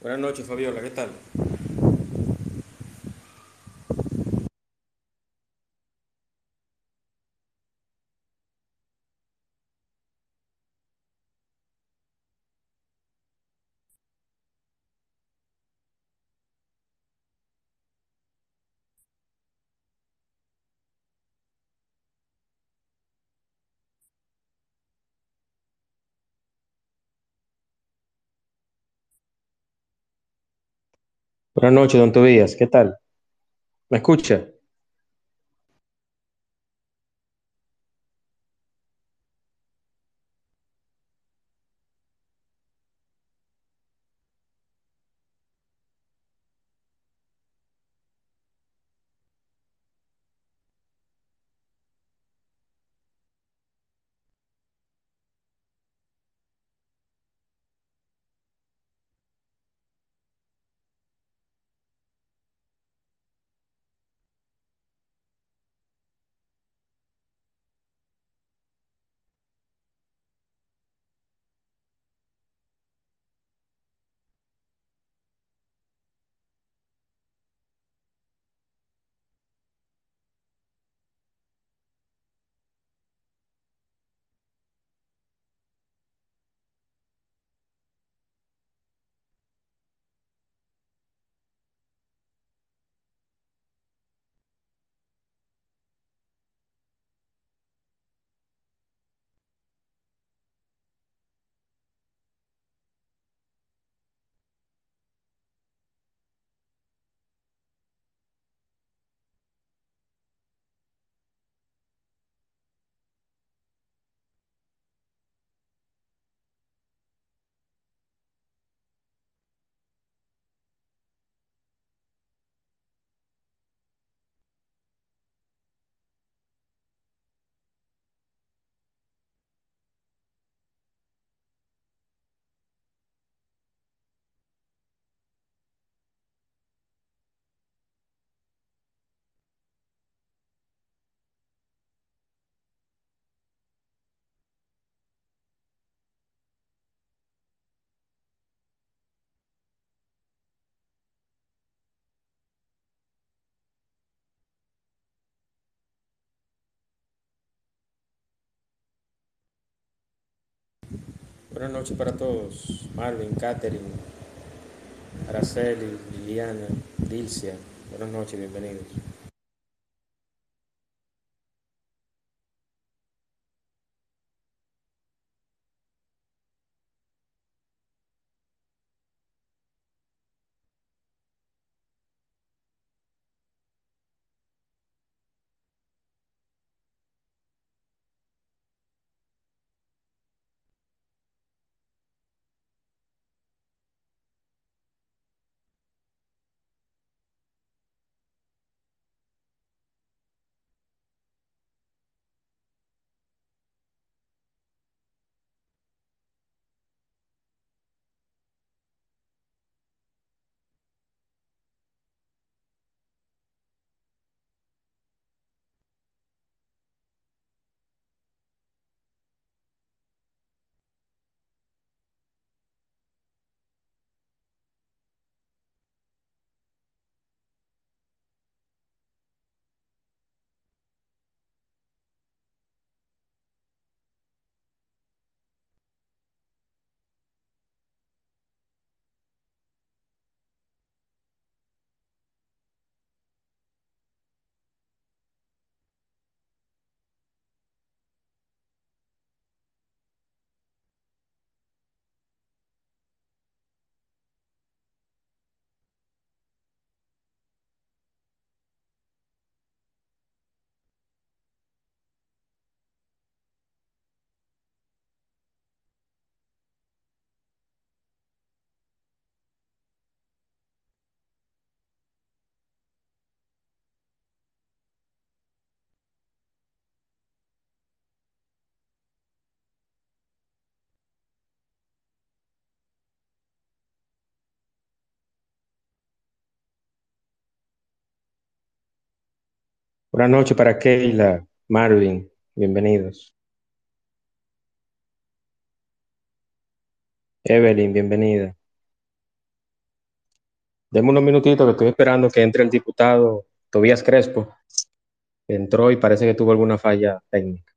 Buenas noches, Fabiola, ¿qué tal? Buenas noches, don Tobías, ¿qué tal? ¿Me escucha? Buenas noches para todos. Marvin, Catherine, Araceli, Liliana, Dilcia. Buenas noches, bienvenidos. Buenas noches para Keila, Marvin, bienvenidos. Evelyn, bienvenida. Deme unos minutitos que estoy esperando que entre el diputado Tobías Crespo. Entró y parece que tuvo alguna falla técnica.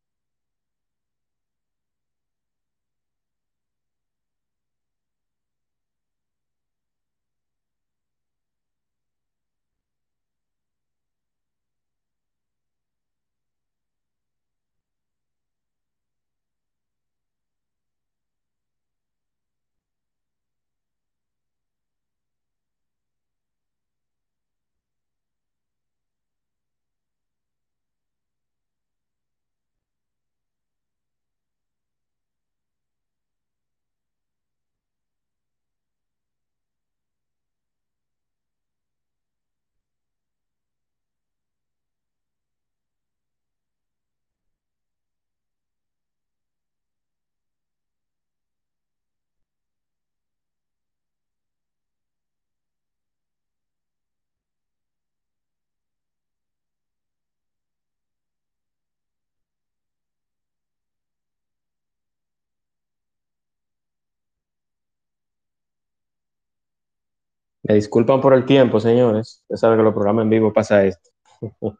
Me disculpan por el tiempo, señores. Ya saben que los programas en vivo pasa esto.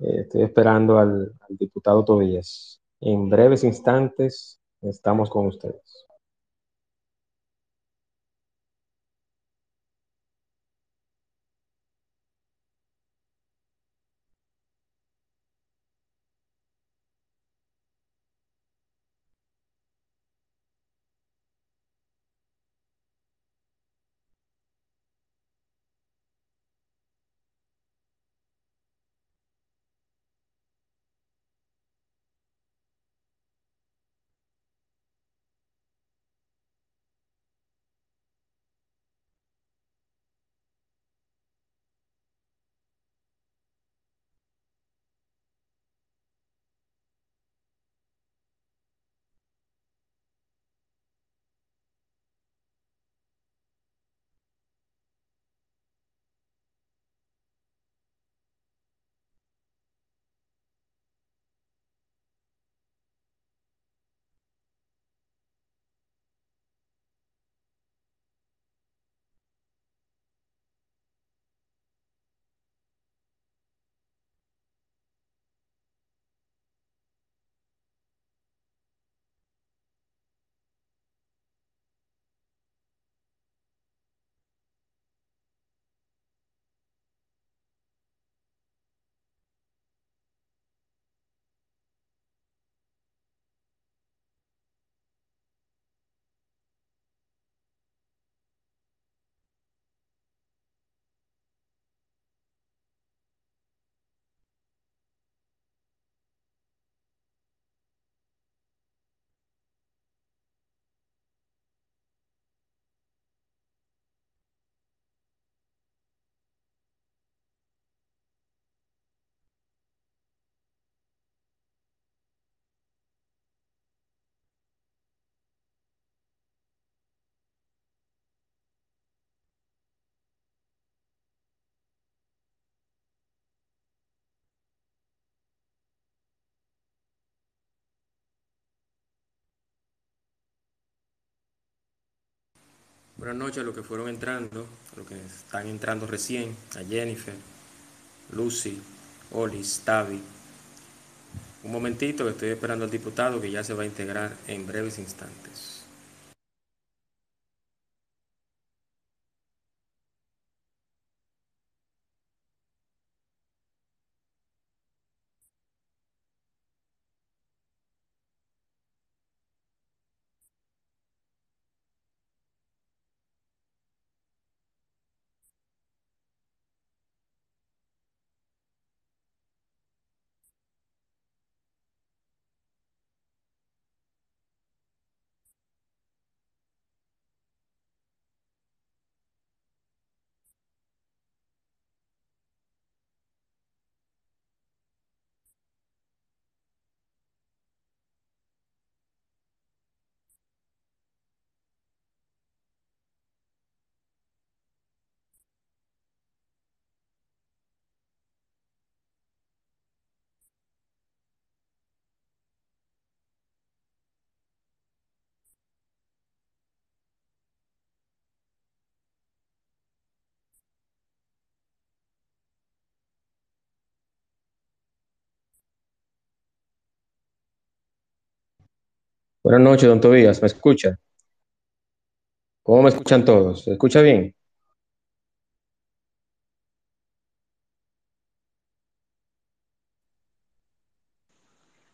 Eh, Estoy esperando al, al diputado Tobías. En breves instantes estamos con ustedes. Buenas noches a los que fueron entrando, a los que están entrando recién, a Jennifer, Lucy, Olis, Tavi. Un momentito que estoy esperando al diputado que ya se va a integrar en breves instantes. Buenas noches, don Tobías. ¿Me escucha? ¿Cómo me escuchan todos? ¿Se escucha bien?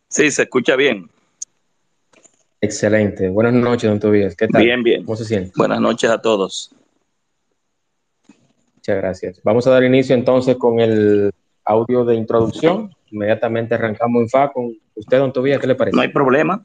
Sí, se escucha bien. Excelente. Buenas noches, don Tobías. ¿Qué tal? Bien, bien. ¿Cómo se siente? Buenas noches a todos. Muchas gracias. Vamos a dar inicio entonces con el audio de introducción. Inmediatamente arrancamos en FA con usted, don Tobías. ¿Qué le parece? No hay problema.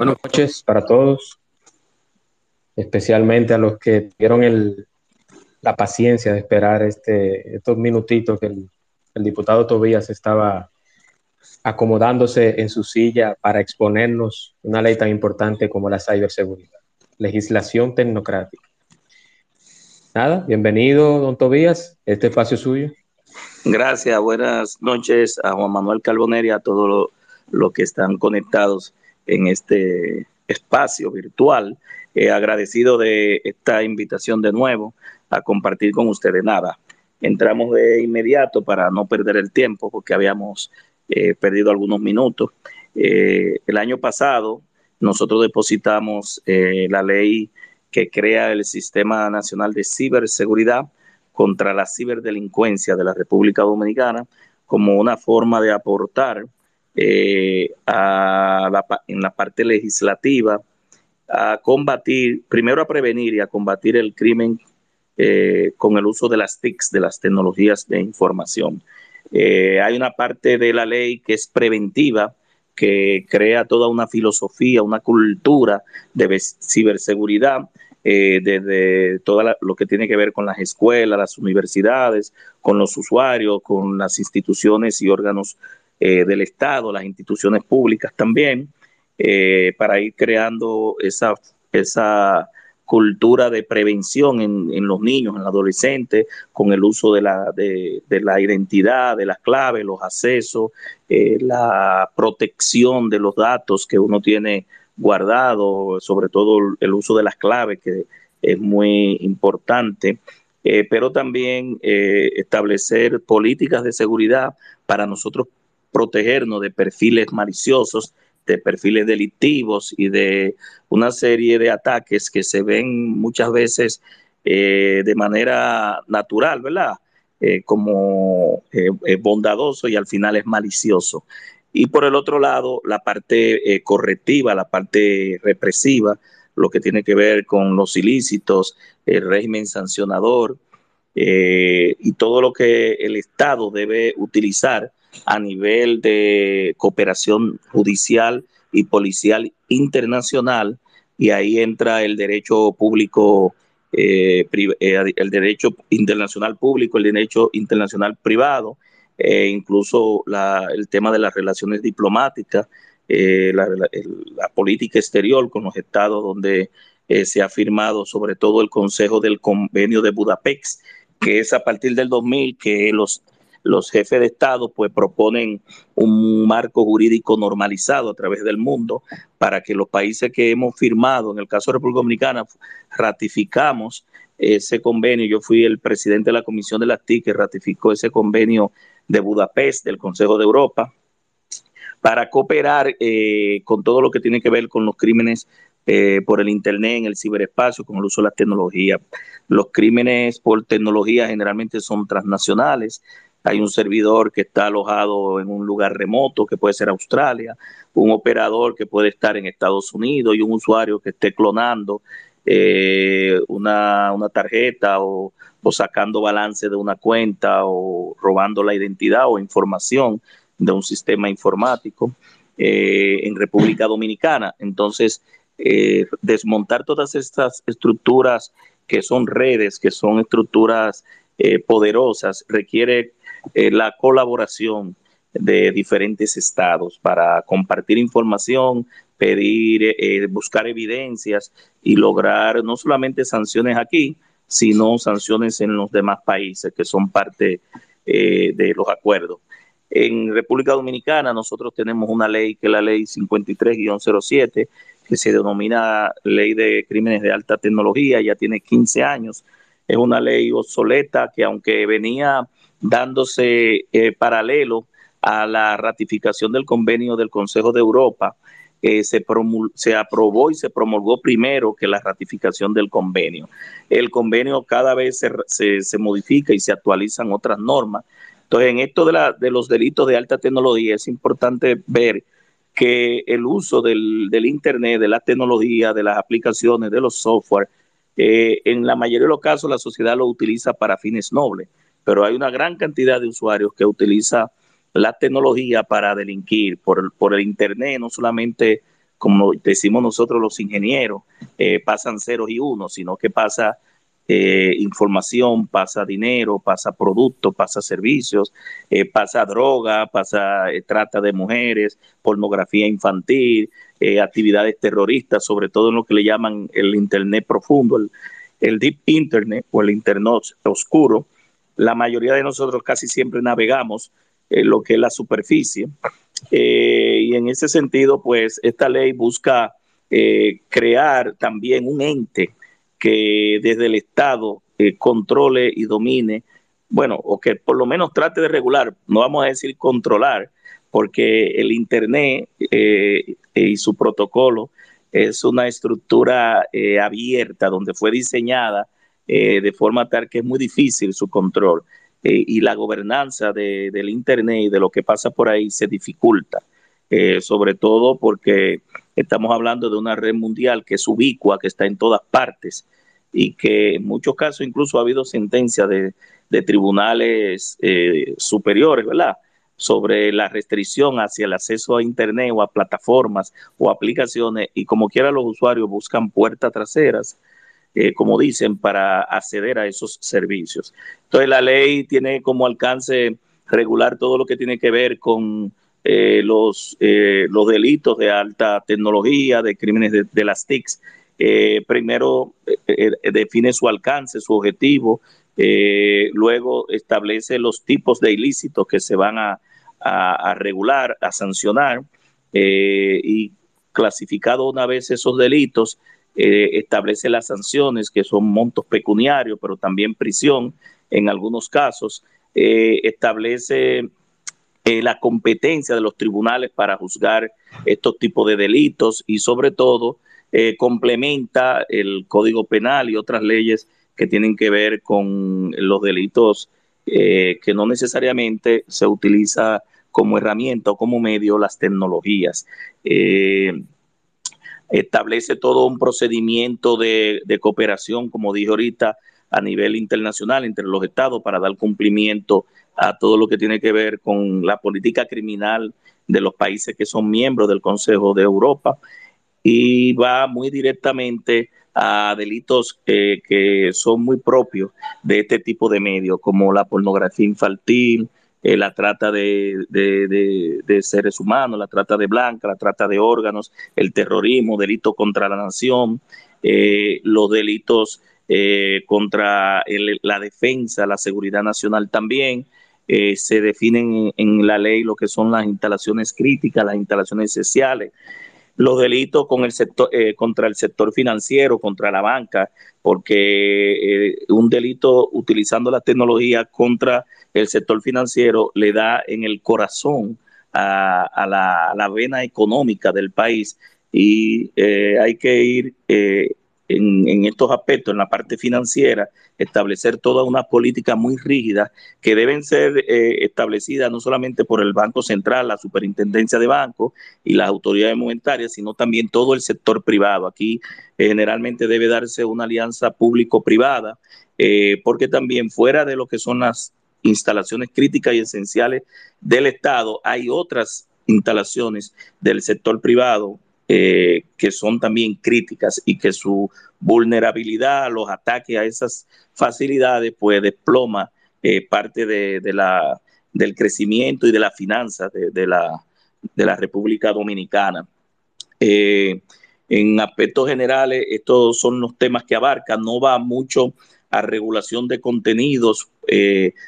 Buenas noches para todos, especialmente a los que tuvieron el, la paciencia de esperar este, estos minutitos que el, diputado Tobías estaba acomodándose en su silla para exponernos una ley tan importante como la ciberseguridad, legislación tecnocrática. Nada, bienvenido, don Tobías, este espacio es suyo. Gracias, buenas noches a Juan Manuel Carboneri y a todos los lo que están conectados en este espacio virtual. Eh, agradecido de esta invitación de nuevo a compartir con ustedes nada. Entramos de inmediato para no perder el tiempo porque habíamos eh, perdido algunos minutos. Eh, el año pasado nosotros depositamos la ley que crea el Sistema Nacional de Ciberseguridad contra la ciberdelincuencia de la República Dominicana como una forma de aportar eh, en la parte legislativa a combatir, primero a prevenir y a combatir el crimen eh, con el uso de las TICs, de las tecnologías de información. Eh, hay una parte de la ley que es preventiva, que crea toda una filosofía, una cultura de ciberseguridad, eh, desde todo lo que tiene que ver con las escuelas, las universidades, con los usuarios, con las instituciones y órganos eh, del Estado, las instituciones públicas también, eh, para ir creando esa, esa cultura de prevención en, en, los niños, en los adolescentes, con el uso de la, de, de la identidad, de las claves, los accesos, eh, la protección de los datos que uno tiene guardado, sobre todo el uso de las claves, que es muy importante. Pero también establecer políticas de seguridad para nosotros protegernos de perfiles maliciosos, de perfiles delictivos y de una serie de ataques que se ven muchas veces eh, de manera natural, ¿verdad? Eh, como eh, bondadoso y al final es malicioso. Y por el otro lado, la parte correctiva, la parte represiva, lo que tiene que ver con los ilícitos, el régimen sancionador y todo lo que el Estado debe utilizar a nivel de cooperación judicial y policial internacional, y ahí entra el derecho público, eh, eh, el derecho internacional público, el derecho internacional privado, eh, incluso la, el tema de las relaciones diplomáticas, eh, la, política exterior con los estados donde se ha firmado sobre todo el Consejo del Convenio de Budapest, que es a partir del 2000 que los los jefes de Estado pues proponen un marco jurídico normalizado a través del mundo para que los países que hemos firmado, en el caso de República Dominicana, ratificamos ese convenio. Yo fui el presidente de la Comisión de las TIC que ratificó ese convenio de Budapest, del Consejo de Europa, para cooperar eh, con todo lo que tiene que ver con los crímenes eh, por el Internet, en el ciberespacio, con el uso de las tecnologías. Los crímenes por tecnología generalmente son transnacionales, hay un servidor que está alojado en un lugar remoto, que puede ser Australia, un operador que puede estar en Estados Unidos y un usuario que esté clonando eh, una, una, tarjeta o, sacando balance de una cuenta o robando la identidad o información de un sistema informático eh, en República Dominicana. Entonces, eh, desmontar todas estas estructuras que son redes, que son estructuras poderosas, requiere eh, la colaboración de diferentes estados para compartir información, pedir, eh, buscar evidencias y lograr no solamente sanciones aquí, sino sanciones en los demás países que son parte de los acuerdos. En República Dominicana nosotros tenemos una ley que es la ley 53-07, que se denomina Ley de Crímenes de Alta Tecnología, ya tiene 15 años. Es una ley obsoleta que aunque venía dándose eh, paralelo a la ratificación del convenio del Consejo de Europa, eh, se, se, aprobó y se promulgó primero que la ratificación del convenio. El convenio cada vez se, se, modifica y se actualizan otras normas. Entonces, en esto de, la, de los delitos de alta tecnología es importante ver que el uso del, Internet, de la tecnología, de las aplicaciones, de los software, eh, en la mayoría de los casos la sociedad lo utiliza para fines nobles, pero hay una gran cantidad de usuarios que utiliza la tecnología para delinquir por, por el Internet, no solamente como decimos nosotros los ingenieros, eh, pasan ceros y unos, sino que pasa eh, información, pasa dinero, pasa productos, pasa servicios, eh, pasa droga, pasa eh, trata de mujeres, pornografía infantil, actividades terroristas, sobre todo en lo que le llaman el Internet profundo, el, Deep Internet o el Internet oscuro. La mayoría de nosotros casi siempre navegamos en lo que es la superficie. y en ese sentido, pues esta ley busca crear también un ente que desde el Estado eh, controle y domine, bueno, o que por lo menos trate de regular, no vamos a decir controlar, porque el Internet eh, y su protocolo es una estructura eh, abierta donde fue diseñada de forma tal que es muy difícil su control y la gobernanza del Internet y de lo que pasa por ahí se dificulta, sobre todo porque estamos hablando de una red mundial que es ubicua, que está en todas partes y que en muchos casos incluso ha habido sentencias de, tribunales eh, superiores, ¿verdad? sobre la restricción hacia el acceso a Internet o a plataformas o aplicaciones y como quiera los usuarios buscan puertas traseras, eh, como dicen, para acceder a esos servicios. Entonces la ley tiene como alcance regular todo lo que tiene que ver con eh, los, los delitos de alta tecnología, de crímenes de, las TICs, eh, primero eh, eh, define su alcance, su objetivo, luego establece los tipos de ilícitos que se van a, regular, a sancionar, y clasificado una vez esos delitos, establece las sanciones que son montos pecuniarios, pero también prisión en algunos casos, establece la competencia de los tribunales para juzgar estos tipos de delitos y sobre todo eh, complementa el Código Penal y otras leyes que tienen que ver con los delitos eh, que no necesariamente se utiliza como herramienta o como medio las tecnologías. Establece todo un procedimiento de, de, cooperación, como dije ahorita, a nivel internacional entre los estados para dar cumplimiento a todo lo que tiene que ver con la política criminal de los países que son miembros del Consejo de Europa. Y va muy directamente a delitos que son muy propios de este tipo de medios, como la pornografía infantil, eh, la trata de, seres humanos, la trata de blanca, la trata de órganos, el terrorismo, delitos contra la nación, eh, los delitos eh, contra la defensa, la seguridad nacional también. se definen en la ley lo que son las instalaciones críticas, las instalaciones esenciales, los delitos con el sector, eh, contra el sector financiero, contra la banca, porque eh, un delito utilizando la tecnología contra el sector financiero le da en el corazón a, la, vena económica del país. Y eh, hay que ir en, estos aspectos, en la parte financiera, establecer toda una política muy rígida que deben ser eh, establecidas no solamente por el Banco Central, la Superintendencia de Bancos y las autoridades monetarias, sino también todo el sector privado. Aquí eh, generalmente debe darse una alianza público-privada, eh, porque también fuera de lo que son las instalaciones críticas y esenciales del Estado, hay otras instalaciones del sector privado eh, que son también críticas y que su vulnerabilidad, los ataques a esas facilidades, pues desploma eh, parte de, la, del crecimiento y de la finanza de, la, de la República Dominicana. Eh, en aspectos generales, estos son los temas que abarca, no va mucho a regulación de contenidos,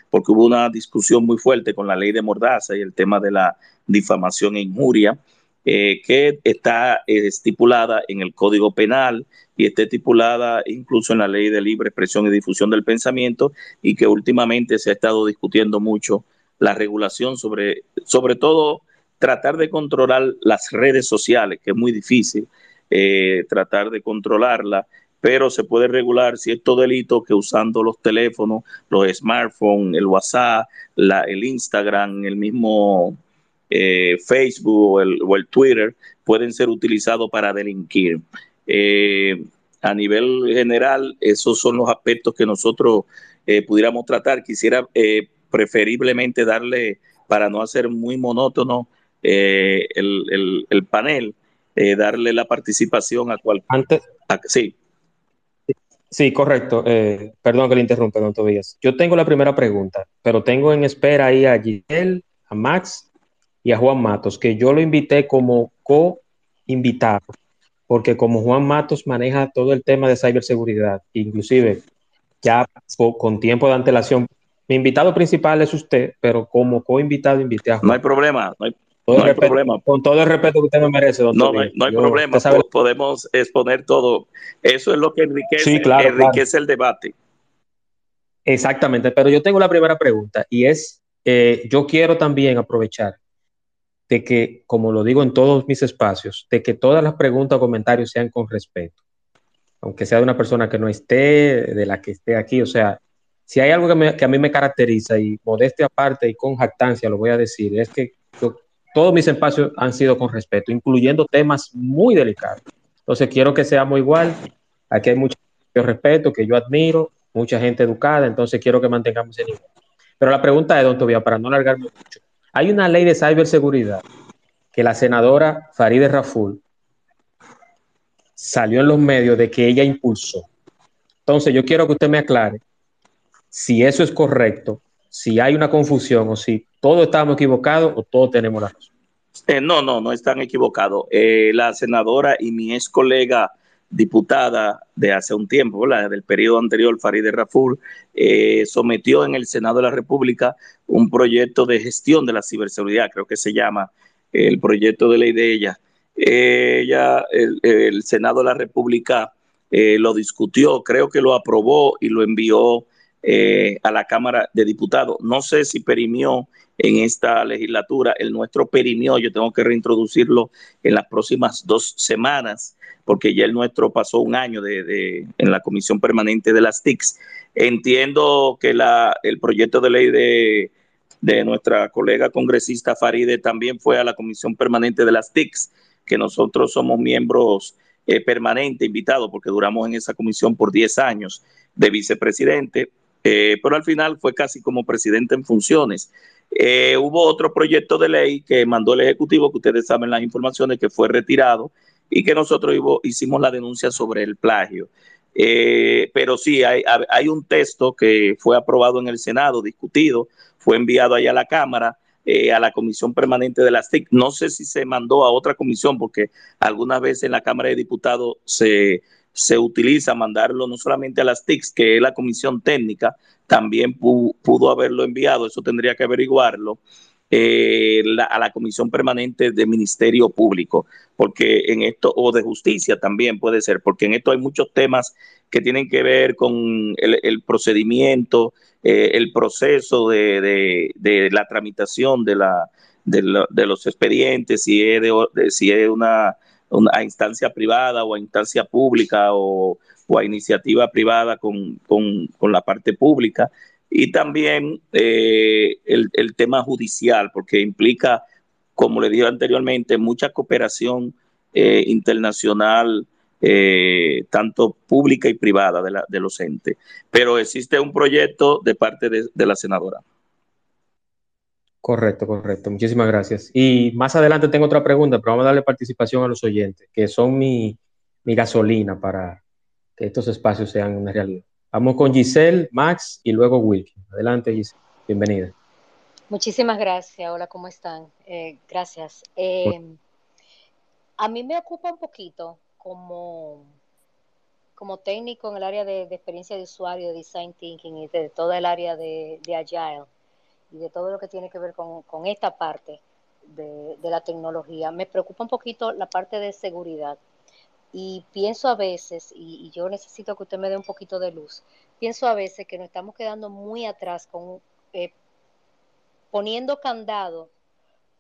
porque hubo una discusión muy fuerte con la ley de Mordaza y el tema de la difamación e injuria, eh, que está estipulada en el Código Penal y está estipulada incluso en la ley de libre expresión y difusión del pensamiento y que últimamente se ha estado discutiendo mucho la regulación sobre, sobre todo, tratar de controlar las redes sociales, que es muy difícil eh, tratar de controlarla, pero se puede regular ciertos delitos que usando los teléfonos, los smartphones, el WhatsApp, la, el Instagram, el mismo eh, Facebook o el, Twitter, pueden ser utilizados para delinquir. Eh, a nivel general, esos son los aspectos que nosotros pudiéramos tratar. Quisiera preferiblemente darle, para no hacer muy monótono el, el, panel, eh, darle la participación a cualquier. sí. Sí, correcto. Eh, perdón que le interrumpa, don Tobías. Yo tengo la primera pregunta, pero tengo en espera ahí a Giselle, a Max y a Juan Matos, que yo lo invité como co-invitado, porque como Juan Matos maneja todo el tema de ciberseguridad, inclusive ya con tiempo de antelación, mi invitado principal es usted, pero como co-invitado invité a Juan. No hay problema, no hay, no hay problema. Con todo el respeto que usted me merece, doctor. No, no hay, problema. Podemos exponer todo. Eso es lo que enriquece, enriquece el debate. Exactamente. Pero yo tengo la primera pregunta y es, eh, yo quiero también aprovechar de que, como lo digo en todos mis espacios, de que todas las preguntas o comentarios sean con respeto. Aunque sea de una persona que no esté, de la que esté aquí. O sea, si hay algo que, que a mí me caracteriza y modestia aparte y con jactancia lo voy a decir, es que todos mis espacios han sido con respeto, incluyendo temas muy delicados. Entonces quiero que seamos igual. Aquí hay mucho respeto que yo admiro, mucha gente educada, entonces quiero que mantengamos ese nivel. Pero la pregunta es, don Tobía, para no alargarme mucho, hay una ley de ciberseguridad que la senadora Farideh Raful salió en los medios de que ella impulsó. Entonces yo quiero que usted me aclare si eso es correcto, si hay una confusión o si todos estamos equivocados o todos tenemos la razón. Eh, no, no, no están equivocados. Eh, la senadora y mi ex colega diputada de hace un tiempo, la del periodo anterior, Farideh Raful, eh, sometió en el Senado de la República un proyecto de gestión de la ciberseguridad, creo que se llama el proyecto de ley de ella. ella, el, Senado de la República lo discutió, creo que lo aprobó y lo envió a la Cámara de Diputados. No sé si perimió en esta legislatura. El nuestro perimió, yo tengo que reintroducirlo en las próximas dos semanas, porque ya el nuestro pasó un año de, en la Comisión Permanente de las TICs. Entiendo que la, el proyecto de ley de, de nuestra colega congresista Faride también fue a la Comisión Permanente de las TICs, que nosotros somos miembros eh, permanentes, invitados, porque duramos en esa comisión por 10 años de vicepresidente, eh, pero al final fue casi como presidente en funciones. Eh, hubo otro proyecto de ley que mandó el Ejecutivo, que ustedes saben las informaciones, que fue retirado y que nosotros hicimos la denuncia sobre el plagio. Eh, pero sí, hay, hay, un texto que fue aprobado en el Senado, discutido, fue enviado allá a la Cámara, eh, a la Comisión Permanente de las TIC. No sé si se mandó a otra comisión, porque algunas veces en la Cámara de Diputados se, se utiliza mandarlo no solamente a las TICs, que es la comisión técnica, también pudo haberlo enviado, eso tendría que averiguarlo, eh, a la Comisión Permanente de Ministerio Público, porque en esto, o de justicia también puede ser, porque en esto hay muchos temas que tienen que ver con el, procedimiento, eh, el proceso de, la tramitación de, la, de, los expedientes, si es, de, si es una a instancia privada o a instancia pública o, a iniciativa privada con, la parte pública. Y también eh, el, tema judicial, porque implica, como le dije anteriormente, mucha cooperación eh, internacional, eh, tanto pública y privada de, la, de los entes. Pero existe un proyecto de parte de, de la senadora. Correcto, correcto. Muchísimas gracias. Y más adelante tengo otra pregunta, pero vamos a darle participación a los oyentes, que son mi, gasolina para que estos espacios sean una realidad. Vamos con Giselle, Max y luego Wilkin. Adelante, Giselle. Bienvenida. Muchísimas gracias. Hola, ¿cómo están? Eh, gracias. Eh, a mí me ocupa un poquito como, como técnico en el área de, experiencia de usuario, de design thinking y de toda el área de, de agile y de todo lo que tiene que ver con, esta parte de, la tecnología. Me preocupa un poquito la parte de seguridad y pienso a veces, y, yo necesito que usted me dé un poquito de luz, pienso a veces que nos estamos quedando muy atrás con eh, poniendo candado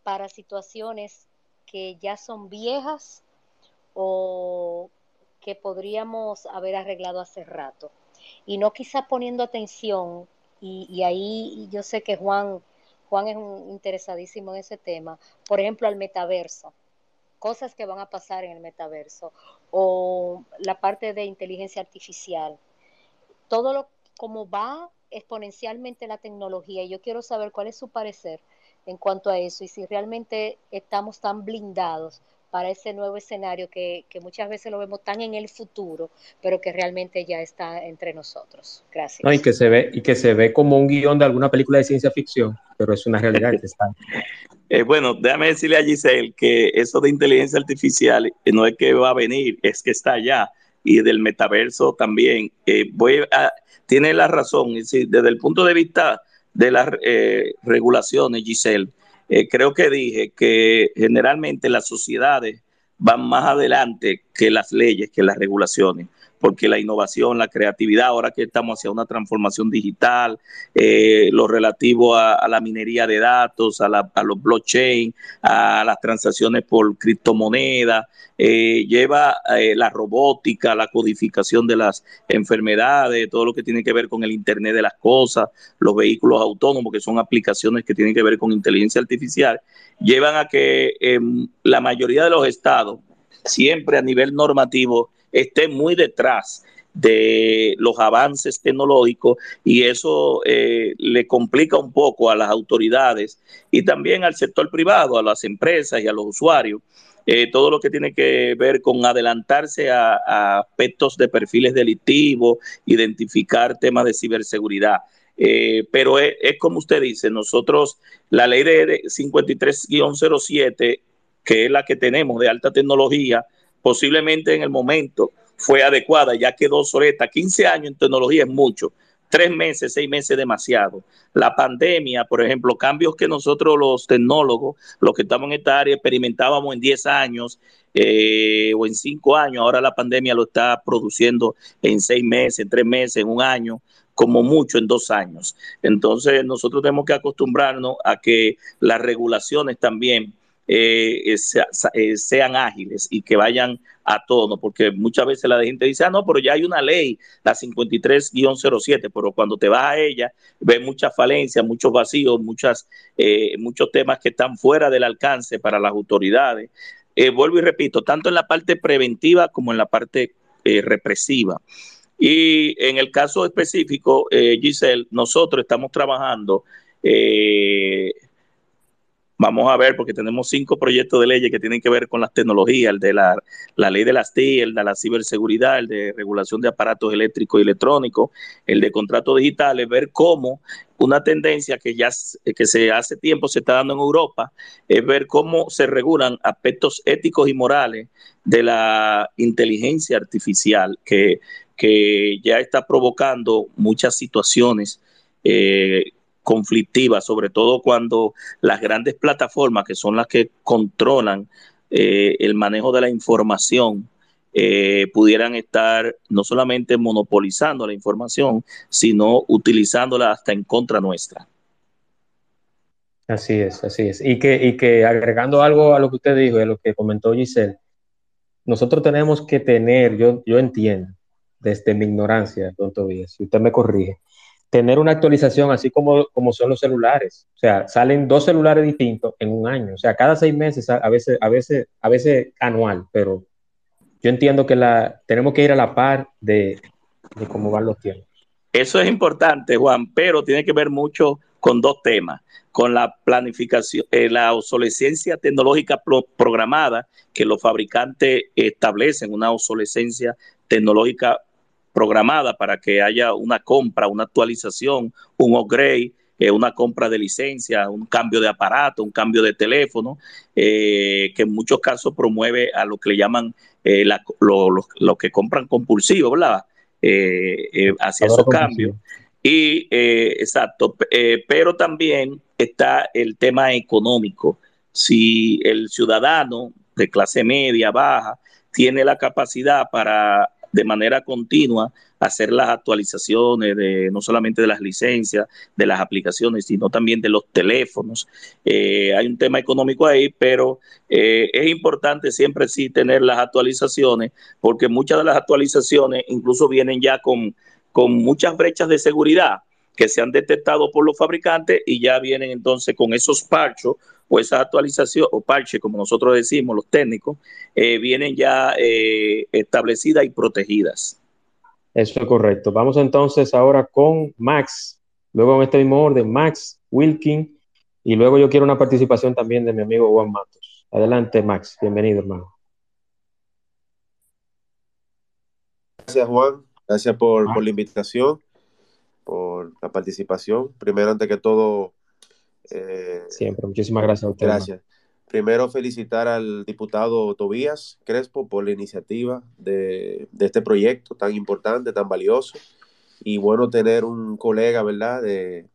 para situaciones que ya son viejas o que podríamos haber arreglado hace rato. Y no quizá poniendo atención y, ahí yo sé que Juan, Juan es un interesadísimo en ese tema, por ejemplo, al metaverso, cosas que van a pasar en el metaverso, o la parte de inteligencia artificial, todo lo como va exponencialmente la tecnología, yo quiero saber cuál es su parecer en cuanto a eso y si realmente estamos tan blindados para ese nuevo escenario que, muchas veces lo vemos tan en el futuro, pero que realmente ya está entre nosotros. Gracias. y, que se ve, y que se ve como un guion de alguna película de ciencia ficción, pero es una realidad que está. Eh, bueno, déjame decirle a Giselle que eso de inteligencia artificial eh, no es que va a venir, es que está allá. Y del metaverso también. Eh, voy a, tiene la razón. desde el punto de vista de las regulaciones, Giselle, eh, creo que dije que generalmente las sociedades van más adelante que las leyes, que las regulaciones porque la innovación, la creatividad, ahora que estamos hacia una transformación digital, eh, lo relativo a, la minería de datos, a, los blockchain, a las transacciones por criptomonedas, eh, lleva eh, la robótica, la codificación de las enfermedades, todo lo que tiene que ver con el Internet de las cosas, los vehículos autónomos, que son aplicaciones que tienen que ver con inteligencia artificial, llevan a que em, la mayoría de los estados, siempre a nivel normativo, esté muy detrás de los avances tecnológicos y eso eh, le complica un poco a las autoridades y también al sector privado, a las empresas y a los usuarios. Eh, todo lo que tiene que ver con adelantarse a, aspectos de perfiles delictivos, identificar temas de ciberseguridad. Eh, pero es, es, como usted dice, nosotros, la ley de 53-07, que es la que tenemos de alta tecnología, posiblemente en el momento fue adecuada, ya quedó obsoleta. 15 años en tecnología es mucho, tres meses, seis meses demasiado. La pandemia, por ejemplo, cambios que nosotros los tecnólogos, los que estamos en esta área, experimentábamos en 10 años eh, o en 5 años, ahora la pandemia lo está produciendo en seis meses, en tres meses, en un año como mucho en dos años. Entonces nosotros tenemos que acostumbrarnos a que las regulaciones también eh, eh, sean ágiles y que vayan a tono, porque muchas veces la gente dice, ah, no, pero ya hay una ley, la 53-07, pero cuando te vas a ella, ves muchas falencias, muchos vacíos, muchas, eh, muchos temas que están fuera del alcance para las autoridades. vuelvo y repito, tanto en la parte preventiva como en la parte represiva. Y en el caso específico, Giselle, nosotros estamos trabajando eh, Vamos a ver, porque tenemos cinco proyectos de leyes que tienen que ver con las tecnologías, el de la, ley de las TI, el de la ciberseguridad, el de regulación de aparatos eléctricos y electrónicos, el de contratos digitales, ver cómo una tendencia que ya que se hace tiempo se está dando en Europa es ver cómo se regulan aspectos éticos y morales de la inteligencia artificial que, que ya está provocando muchas situaciones eh, conflictiva, sobre todo cuando las grandes plataformas, que son las que controlan eh, el manejo de la información, eh, pudieran estar no solamente monopolizando la información, sino utilizándola hasta en contra nuestra. Así es, así es. Y que, y que agregando algo a lo que usted dijo y a lo que comentó Giselle, nosotros tenemos que tener, yo, yo entiendo, desde mi ignorancia, don Tobías, si usted me corrige, tener una actualización así como, como son los celulares. O sea, salen dos celulares distintos en un año. O sea, cada seis meses, a veces, a veces, a veces anual, pero yo entiendo que la, tenemos que ir a la par de, cómo van los tiempos. Eso es importante, Juan, pero tiene que ver mucho con dos temas, con la planificación, eh, la obsolescencia tecnológica programada, que los fabricantes establecen una obsolescencia tecnológica programada para que haya una compra, una actualización, un upgrade, eh, una compra de licencia, un cambio de aparato, un cambio de teléfono, eh, que en muchos casos promueve a lo que le llaman eh, lo, que compran compulsivo, ¿verdad? hacia esos cambios. Y exacto, pero también está el tema económico. Si el ciudadano de clase media, baja, tiene la capacidad para de manera continua hacer las actualizaciones de no solamente de las licencias, de las aplicaciones, sino también de los teléfonos. Eh, hay un tema económico ahí, pero eh, es importante siempre sí tener las actualizaciones, porque muchas de las actualizaciones incluso vienen ya con, con muchas brechas de seguridad que se han detectado por los fabricantes y ya vienen entonces con esos parchos o esa actualización o parche, como nosotros decimos los técnicos, eh, vienen ya eh, establecidas y protegidas. Eso es correcto. Vamos entonces ahora con Max, luego en este mismo orden, Max Wilkin, y luego yo quiero una participación también de mi amigo Juan Matos. Adelante, Max, bienvenido, hermano. Gracias, Juan. Gracias por, por la invitación, por la participación. Primero, antes que todo, eh, Siempre, muchísimas gracias a usted. Gracias. Primero felicitar al diputado Tobías Crespo por la iniciativa de, este proyecto tan importante, tan valioso. Y bueno tener un colega, ¿verdad?, de,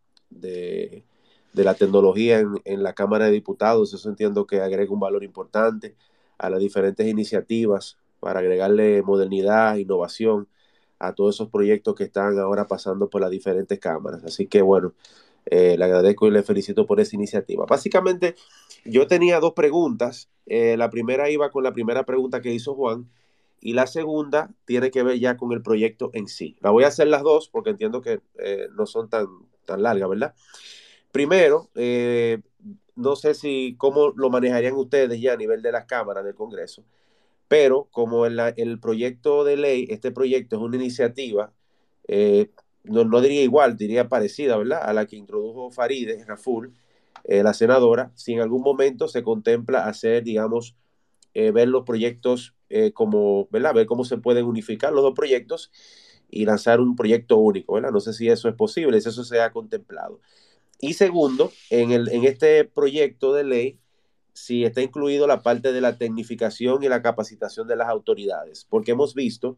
la tecnología en, la Cámara de Diputados. Eso entiendo que agrega un valor importante a las diferentes iniciativas para agregarle modernidad, innovación a todos esos proyectos que están ahora pasando por las diferentes cámaras. Así que bueno, eh, le agradezco y le felicito por esa iniciativa. Básicamente, yo tenía dos preguntas. Eh, la primera iba con la primera pregunta que hizo Juan y la segunda tiene que ver ya con el proyecto en sí. La voy a hacer las dos porque entiendo que eh, no son tan, tan largas, ¿verdad? Primero, no sé si cómo lo manejarían ustedes ya a nivel de las cámaras del Congreso, pero como el, el proyecto de ley, este proyecto es una iniciativa no, diría igual, diría parecida, ¿verdad? A la que introdujo Faride, Raful, eh, la senadora, si en algún momento se contempla hacer, digamos, eh, ver los proyectos eh, como, ¿verdad? Ver cómo se pueden unificar los dos proyectos y lanzar un proyecto único, ¿verdad? No sé si eso es posible, si eso se ha contemplado. Y segundo, en, el, en este proyecto de ley, si está incluido la parte de la tecnificación y la capacitación de las autoridades, porque hemos visto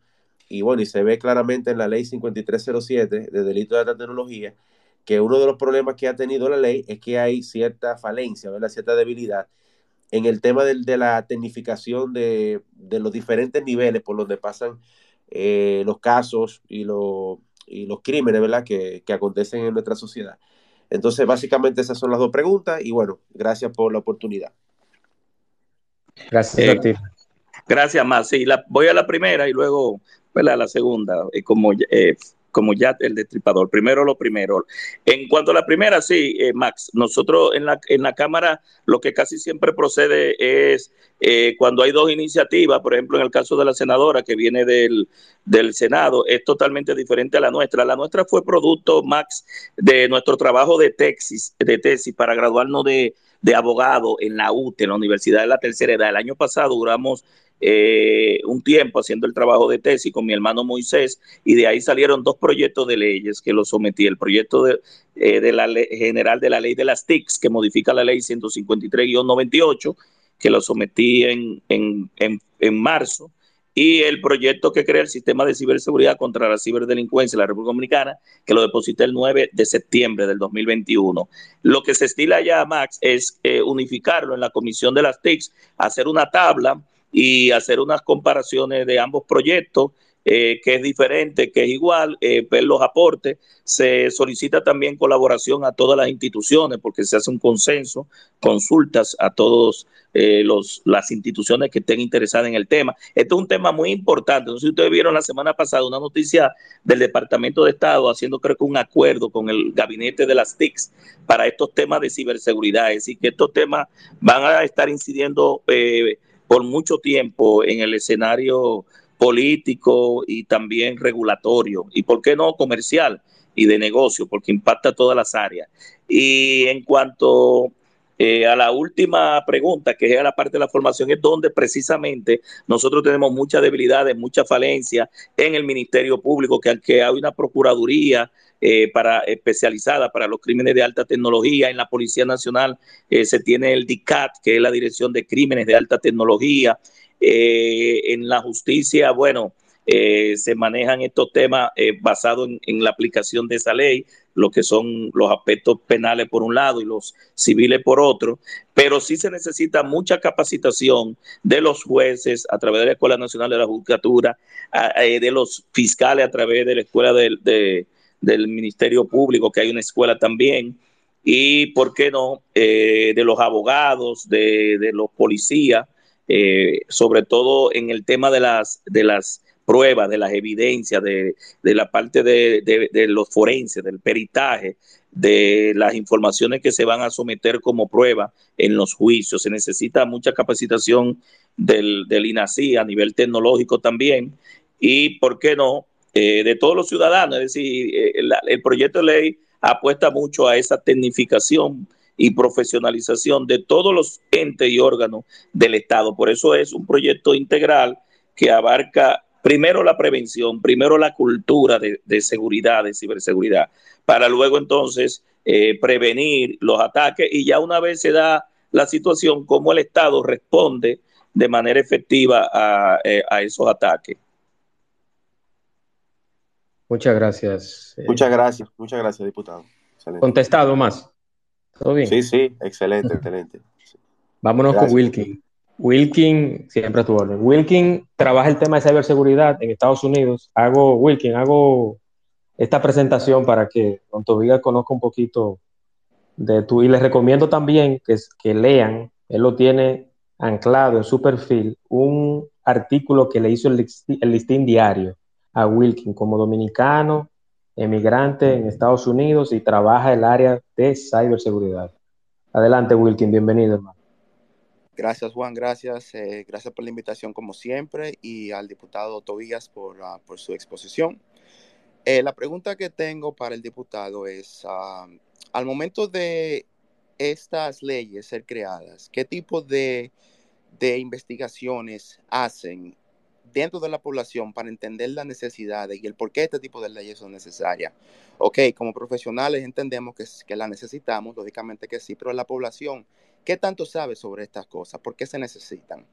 y bueno, y se ve claramente en la ley 5307 de delito de alta tecnología, que uno de los problemas que ha tenido la ley es que hay cierta falencia, ¿verdad? cierta debilidad en el tema de, la tecnificación de, los diferentes niveles por donde pasan eh, los casos y, y, los crímenes ¿verdad? Que, que acontecen en nuestra sociedad. Entonces, básicamente esas son las dos preguntas y bueno, gracias por la oportunidad. Gracias a eh, ti. Gracias, más. Sí, la, voy a la primera y luego la segunda, eh, como, eh, como ya el destripador. Primero lo primero. En cuanto a la primera, sí, eh, Max, nosotros en la, en la Cámara lo que casi siempre procede es cuando hay dos iniciativas, por ejemplo, en el caso de la senadora que viene del, del Senado, es totalmente diferente a la nuestra. La nuestra fue producto, Max, de nuestro trabajo de tesis, de tesis para graduarnos de, de abogado en la UTE, en la Universidad de la Tercera Edad. El año pasado duramos eh, un tiempo haciendo el trabajo de tesis con mi hermano Moisés y de ahí salieron dos proyectos de leyes que lo sometí. El proyecto de, eh, de la ley, general de la ley de las TICs que modifica la ley 153-98 que lo sometí en, en, en, marzo y el proyecto que crea el sistema de ciberseguridad contra la ciberdelincuencia en la República Dominicana, que lo deposité el 9 de septiembre del 2021. Lo que se estila ya, Max, es eh, unificarlo en la comisión de las TICs, hacer una tabla y hacer unas comparaciones de ambos proyectos, eh, que es diferente, que es igual, eh, ver los aportes. Se solicita también colaboración a todas las instituciones porque se hace un consenso, consultas a todas eh, las instituciones que estén interesadas en el tema. Esto es un tema muy importante. No sé si ustedes vieron la semana pasada una noticia del Departamento de Estado haciendo creo que un acuerdo con el gabinete de las TICs para estos temas de ciberseguridad. Es decir, que estos temas van a estar incidiendo por mucho tiempo en el escenario político y también regulatorio y, ¿por qué no, comercial? y de negocio, porque impacta todas las áreas. Y en cuanto eh, a la última pregunta, que es la parte de la formación, es donde precisamente nosotros tenemos muchas debilidades, muchas falencias en el Ministerio Público, que aunque hay una Procuraduría eh, para, especializada para los crímenes de alta tecnología, en la Policía Nacional eh, se tiene el DICAT, que es la Dirección de Crímenes de Alta Tecnología, en la justicia, bueno, se manejan estos temas basados en, la aplicación de esa ley lo que son los aspectos penales por un lado y los civiles por otro, pero sí se necesita mucha capacitación de los jueces a través de la Escuela Nacional de la Judicatura, eh, de los fiscales a través de la Escuela del Ministerio Público, que hay una escuela también, y, ¿por qué no?, eh, de los abogados, de, los policías, eh, sobre todo en el tema de las, de las pruebas, de las evidencias, de, la parte de, los forenses, del peritaje, de las informaciones que se van a someter como prueba en los juicios. Se necesita mucha capacitación del, del INACI a nivel tecnológico también y, ¿por qué no?, eh, de todos los ciudadanos. Es decir, eh, el proyecto de ley apuesta mucho a esa tecnificación y profesionalización de todos los entes y órganos del Estado. Por eso es un proyecto integral que abarca primero la prevención, primero la cultura de, seguridad, de ciberseguridad, para luego entonces eh, prevenir los ataques y ya una vez se da la situación, cómo el Estado responde de manera efectiva a, eh, esos ataques. Muchas gracias. Eh. Muchas gracias, muchas gracias, diputado. Contestado más. ¿Todo bien? Sí, sí, excelente, excelente. Vámonos con Wilkin. Wilkin, siempre a tu orden. Wilkin trabaja el tema de ciberseguridad en Estados Unidos. Hago, Wilkin, hago esta presentación para que Tobías conozca un poquito de tu. Y les recomiendo también que, que lean, él lo tiene anclado en su perfil, un artículo que le hizo el, el listín diario a Wilkin como dominicano, emigrante en Estados Unidos y trabaja el área de ciberseguridad. Adelante, Wilkin, bienvenido, hermano. Gracias Juan, gracias, eh, gracias por la invitación como siempre y al diputado Tobías por, ah, por su exposición. Eh, la pregunta que tengo para el diputado es, ah, al momento de estas leyes ser creadas, ¿qué tipo de, de investigaciones hacen dentro de la población para entender las necesidades y el por qué este tipo de leyes son necesarias. Ok, como profesionales entendemos que, que la necesitamos, lógicamente que sí, pero la población ¿Qué tanto sabe sobre estas cosas? ¿Por qué se necesitan?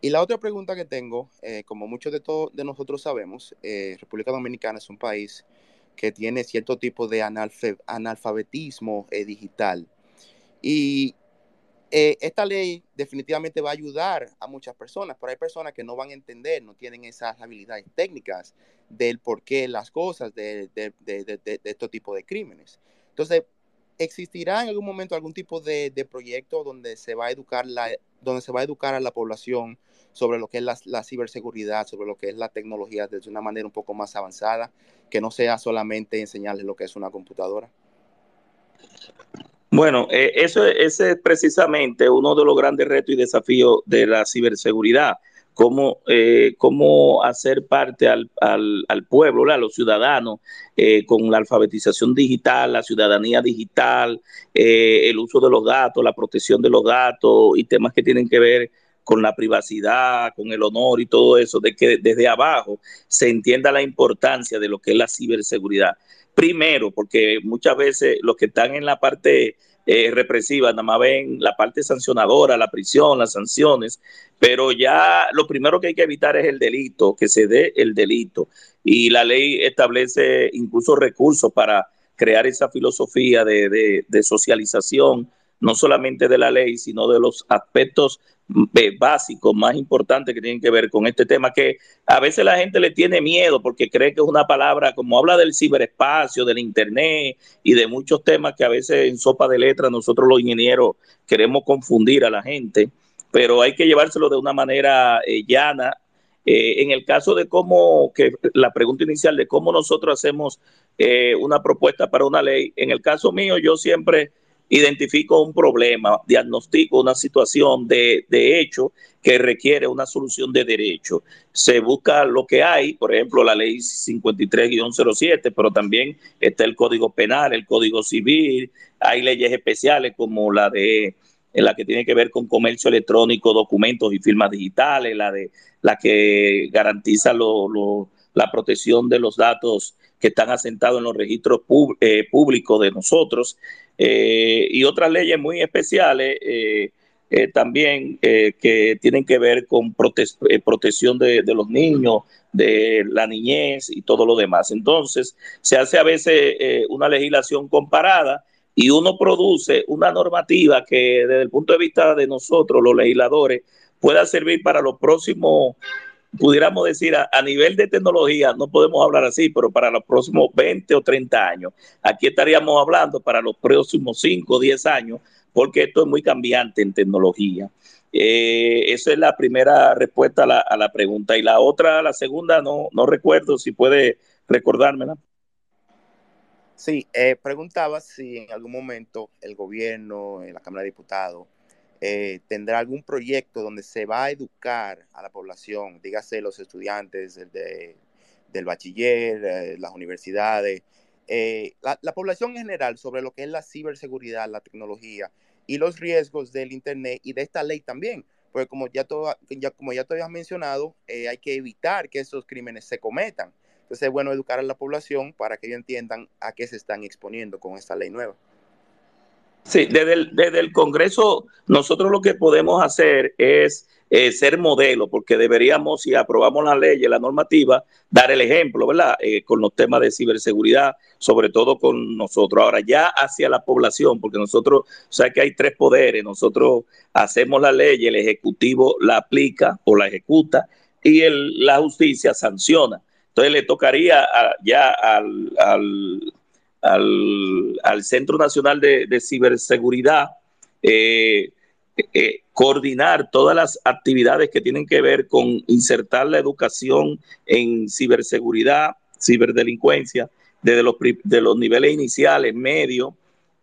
Y la otra pregunta que tengo, eh, como muchos de, de nosotros sabemos, eh, República Dominicana es un país que tiene cierto tipo de analfabetismo eh, digital. Y esta ley definitivamente va a ayudar a muchas personas, pero hay personas que no van a entender, no tienen esas habilidades técnicas del por qué las cosas de, de, de, de estos tipos de crímenes. Entonces, ¿existirá en algún momento algún tipo de, proyecto donde se va a educar la, donde se va a educar a la población sobre lo que es la, ciberseguridad, sobre lo que es la tecnología desde una manera un poco más avanzada, que no sea solamente enseñarles lo que es una computadora? Bueno, eh, eso ese es precisamente uno de los grandes retos y desafíos de la ciberseguridad cómo, eh, cómo hacer parte al, al, al pueblo, a los ciudadanos, eh, con la alfabetización digital, la ciudadanía digital, eh, el uso de los datos, la protección de los datos y temas que tienen que ver con la privacidad, con el honor y todo eso, de que desde abajo se entienda la importancia de lo que es la ciberseguridad. Primero, porque muchas veces los que están en la parte eh, represiva, nada más ven la parte sancionadora, la prisión, las sanciones, pero ya lo primero que hay que evitar es el delito, que se dé el delito. Y la ley establece incluso recursos para crear esa filosofía de, de socialización, no solamente de la ley, sino de los aspectos básicos más importantes que tienen que ver con este tema que a veces la gente le tiene miedo porque cree que es una palabra como habla del ciberespacio, del internet y de muchos temas que a veces en sopa de letras nosotros los ingenieros queremos confundir a la gente, pero hay que llevárselo de una manera eh, llana. Eh, en el caso de cómo, que la pregunta inicial de cómo nosotros hacemos eh, una propuesta para una ley, en el caso mío yo siempre identifico un problema, diagnostico una situación de, de hecho que requiere una solución de derecho. Se busca lo que hay, por ejemplo, la ley 53-07, pero también está el Código Penal, el Código Civil, hay leyes especiales como la de la que tiene que ver con comercio electrónico, documentos y firmas digitales, la de la que garantiza la protección de los datos que están asentados en los registros eh, públicos de nosotros eh, y otras leyes muy especiales eh, también que tienen que ver con protección de, los niños, de la niñez y todo lo demás. Entonces, se hace a veces una legislación comparada y uno produce una normativa que desde el punto de vista de nosotros, los legisladores, pueda servir para los próximos, pudiéramos decir, a, nivel de tecnología, no podemos hablar así, pero para los próximos 20 o 30 años. Aquí estaríamos hablando para los próximos 5 o 10 años, porque esto es muy cambiante en tecnología. Eh, esa es la primera respuesta a la, a la, pregunta. Y la otra, la segunda, no, no recuerdo si puede recordármela. Sí, eh, preguntaba si en algún momento el gobierno, en la Cámara de Diputados, eh, tendrá algún proyecto donde se va a educar a la población, dígase los estudiantes del bachiller, eh, las universidades, la, población en general sobre lo que es la ciberseguridad, la tecnología y los riesgos del Internet y de esta ley también. Porque como ya, todo, ya, como ya te habías mencionado, hay que evitar que esos crímenes se cometan. Entonces es bueno educar a la población para que ellos entiendan a qué se están exponiendo con esta ley nueva. Sí, desde el, desde el Congreso nosotros lo que podemos hacer es eh, ser modelo, porque deberíamos, si aprobamos la ley y la normativa, dar el ejemplo, ¿verdad? Eh, con los temas de ciberseguridad, sobre todo con nosotros. Ahora, ya hacia la población, porque nosotros, o sea que hay tres poderes, nosotros hacemos la ley, el Ejecutivo la aplica o la ejecuta y el, la justicia sanciona. Entonces le tocaría ya al, Centro Nacional de, Ciberseguridad eh, eh, coordinar todas las actividades que tienen que ver con insertar la educación en ciberseguridad, ciberdelincuencia, desde los, de los niveles iniciales, medio,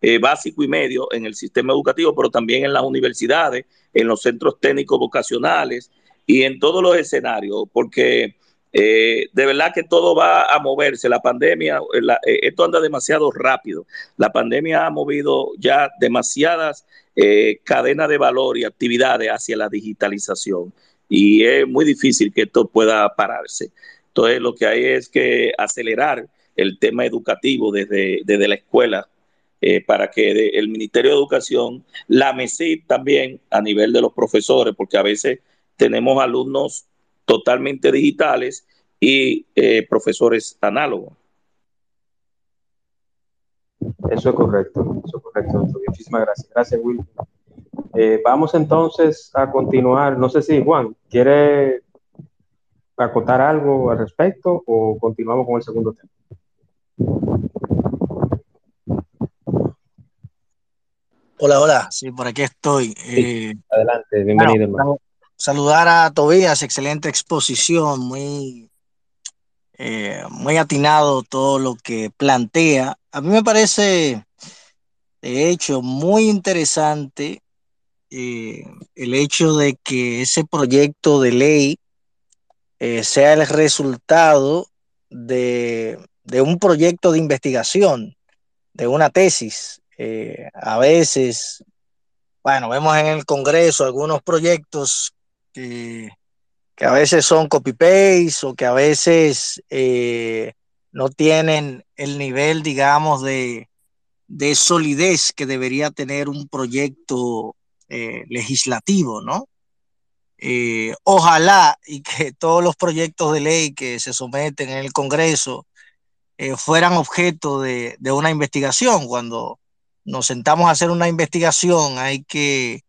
eh, básico y medio en el sistema educativo, pero también en las universidades, en los centros técnicos vocacionales y en todos los escenarios, porque eh, de verdad que todo va a moverse. La pandemia, eh, eh, esto anda demasiado rápido. La pandemia ha movido ya demasiadas cadenas de valor y actividades hacia la digitalización. Y es muy difícil que esto pueda pararse. Entonces, lo que hay es que acelerar el tema educativo desde, desde la escuela para que el Ministerio de Educación, la MESID también a nivel de los profesores, porque a veces tenemos alumnos totalmente digitales y eh, profesores análogos. Eso es correcto, eso es correcto. Muchísimas gracias. Gracias, Will. Eh, vamos entonces a continuar. No sé si Juan quiere acotar algo al respecto o continuamos con el segundo tema. Hola, hola, sí, por aquí estoy. Eh, adelante, bienvenido, hermano saludar a Tobías, excelente exposición, muy, eh, muy atinado todo lo que plantea. A mí me parece, de hecho, muy interesante eh, el hecho de que ese proyecto de ley eh, sea el resultado de, de, un proyecto de investigación, de una tesis. a veces, bueno, vemos en el Congreso algunos proyectos que, a veces son copy-paste o que a veces eh, no tienen el nivel, digamos, de, solidez que debería tener un proyecto eh, legislativo, ¿no? Eh, ojalá y que todos los proyectos de ley que se someten en el Congreso fueran objeto de, de, una investigación. Cuando nos sentamos a hacer una investigación hay que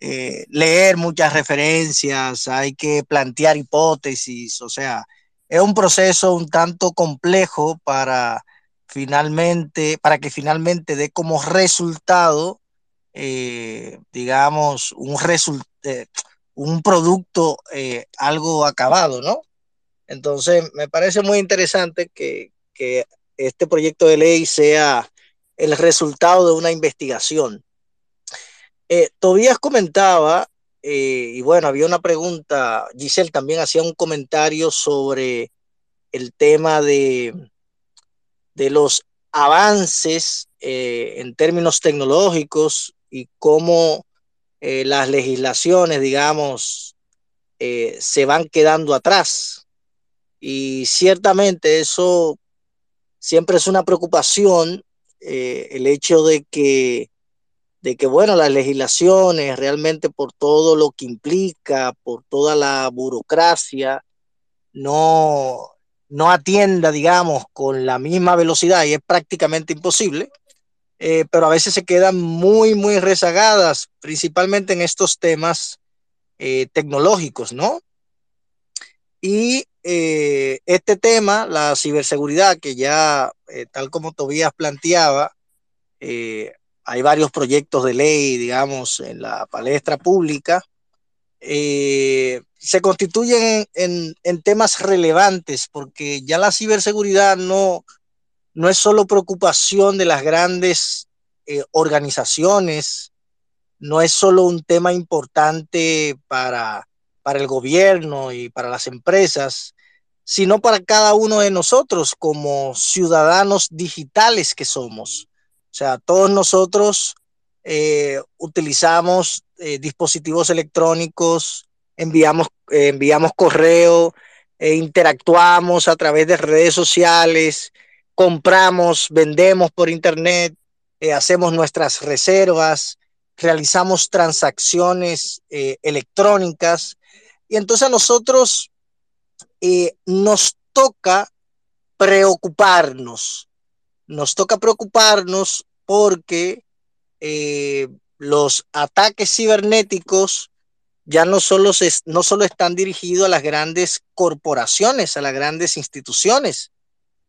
eh, leer muchas referencias, hay que plantear hipótesis, o sea, es un proceso un tanto complejo para finalmente, para que finalmente dé como resultado, eh, digamos, un, eh, un producto algo acabado, ¿no? Entonces, me parece muy interesante que, que este proyecto de ley sea el resultado de una investigación. Eh, Tobías comentaba, eh, y bueno, había una pregunta, Giselle también hacía un comentario sobre el tema de, de los avances eh, en términos tecnológicos y cómo eh, las legislaciones, digamos, se van quedando atrás. Y ciertamente eso siempre es una preocupación, el hecho de que, de que, bueno, las legislaciones realmente por todo lo que implica, por toda la burocracia, no, no atienda, digamos, con la misma velocidad y es prácticamente imposible, eh, pero a veces se quedan muy, muy rezagadas, principalmente en estos temas eh, tecnológicos, ¿no? Y eh, este tema, la ciberseguridad, que ya, tal como Tobías planteaba, hay varios proyectos de ley, digamos, en la palestra pública, eh, se constituyen en, temas relevantes, porque ya la ciberseguridad no, no es solo preocupación de las grandes eh, organizaciones, no es solo un tema importante para, para el gobierno y para las empresas, sino para cada uno de nosotros como ciudadanos digitales que somos. O sea, todos nosotros eh, utilizamos eh, dispositivos electrónicos, enviamos, eh, enviamos correo, interactuamos a través de redes sociales, compramos, vendemos por internet, hacemos nuestras reservas, realizamos transacciones electrónicas. Y entonces a nosotros nos toca preocuparnos, nos toca preocuparnos porque eh, los ataques cibernéticos ya no solo, se, no solo están dirigidos a las grandes corporaciones, a las grandes instituciones,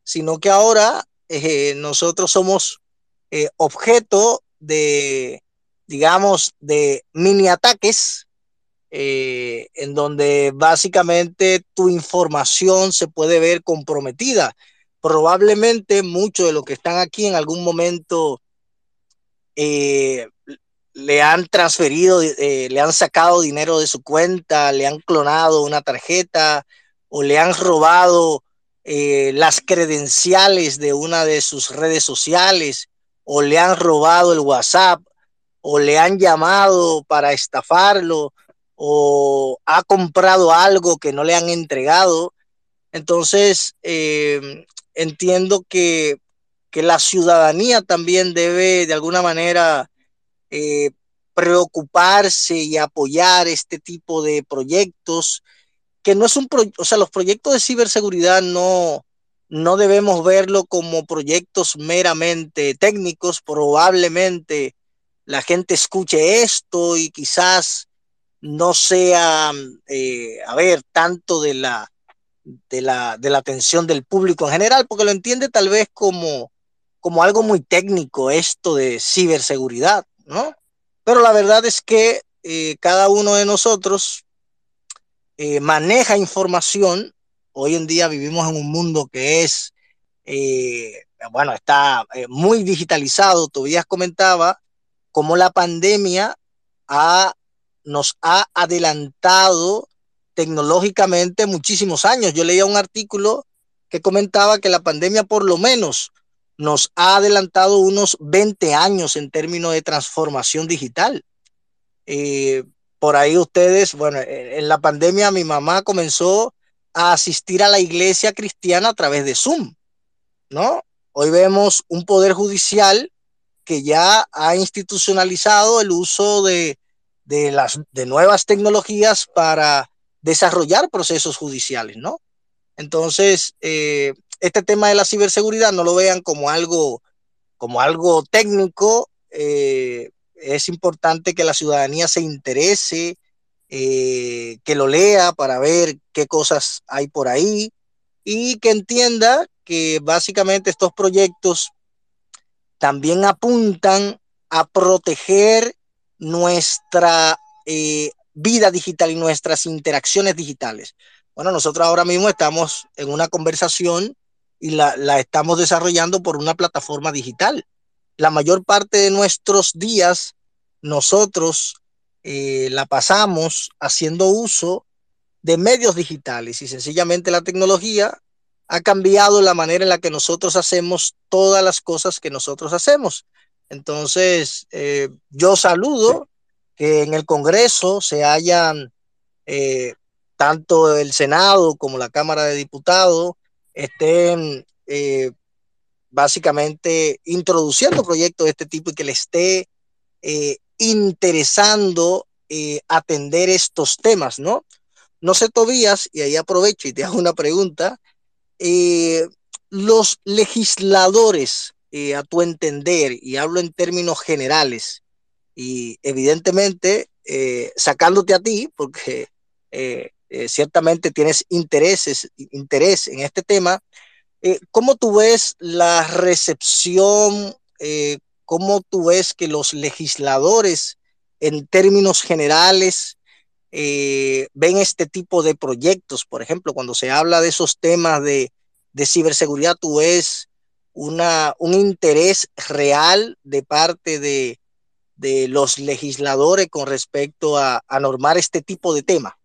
sino que ahora eh, nosotros somos eh, objeto de, digamos, de mini ataques, en donde básicamente tu información se puede ver comprometida. Probablemente muchos de los que están aquí en algún momento eh, le han transferido, eh, le han sacado dinero de su cuenta, le han clonado una tarjeta o le han robado eh, las credenciales de una de sus redes sociales o le han robado el WhatsApp o le han llamado para estafarlo o ha comprado algo que no le han entregado. Entonces, eh, entiendo que, que, la ciudadanía también debe de alguna manera eh, preocuparse y apoyar este tipo de proyectos, que no es un pro, o sea, los proyectos de ciberseguridad no, no debemos verlo como proyectos meramente técnicos, probablemente la gente escuche esto y quizás no sea, eh, a ver, tanto de la, de la, de la atención del público en general, porque lo entiende tal vez como, como algo muy técnico esto de ciberseguridad. ¿no? Pero la verdad es que eh, cada uno de nosotros eh, maneja información. Hoy en día vivimos en un mundo que es, eh, bueno, está muy digitalizado. Todavía comentaba cómo la pandemia ha, nos ha adelantado tecnológicamente muchísimos años. Yo leía un artículo que comentaba que la pandemia por lo menos nos ha adelantado unos 20 años en términos de transformación digital. Eh, por ahí ustedes, bueno, en la pandemia mi mamá comenzó a asistir a la iglesia cristiana a través de Zoom, ¿no? Hoy vemos un poder judicial que ya ha institucionalizado el uso de, de las de nuevas tecnologías para desarrollar procesos judiciales, ¿no? Entonces, eh, este tema de la ciberseguridad no lo vean como algo, como algo técnico. Eh, es importante que la ciudadanía se interese, eh, que lo lea para ver qué cosas hay por ahí y que entienda que básicamente estos proyectos también apuntan a proteger nuestra vida digital y nuestras interacciones digitales. Bueno, nosotros ahora mismo estamos en una conversación y la, la estamos desarrollando por una plataforma digital. la mayor parte de nuestros días nosotros eh, la pasamos haciendo uso de medios digitales y sencillamente la tecnología ha cambiado la manera en la que nosotros hacemos todas las cosas que nosotros hacemos. Entonces, eh, yo saludo que en el Congreso se hayan, eh, tanto el Senado como la Cámara de Diputados, estén eh, básicamente introduciendo proyectos de este tipo y que le esté interesando atender estos temas, ¿no? No sé, Tobías, y ahí aprovecho y te hago una pregunta. los legisladores eh, a tu entender, y hablo en términos generales, y evidentemente eh, sacándote a ti, porque eh, ciertamente tienes intereses, interés en este tema, ¿cómo tú ves la recepción? ¿Cómo tú ves que los legisladores, en términos generales, ven este tipo de proyectos? Por ejemplo, cuando se habla de esos temas de, de ciberseguridad, tú ves una, un interés real de parte de, de los legisladores con respecto a, a, normar este tipo de tema.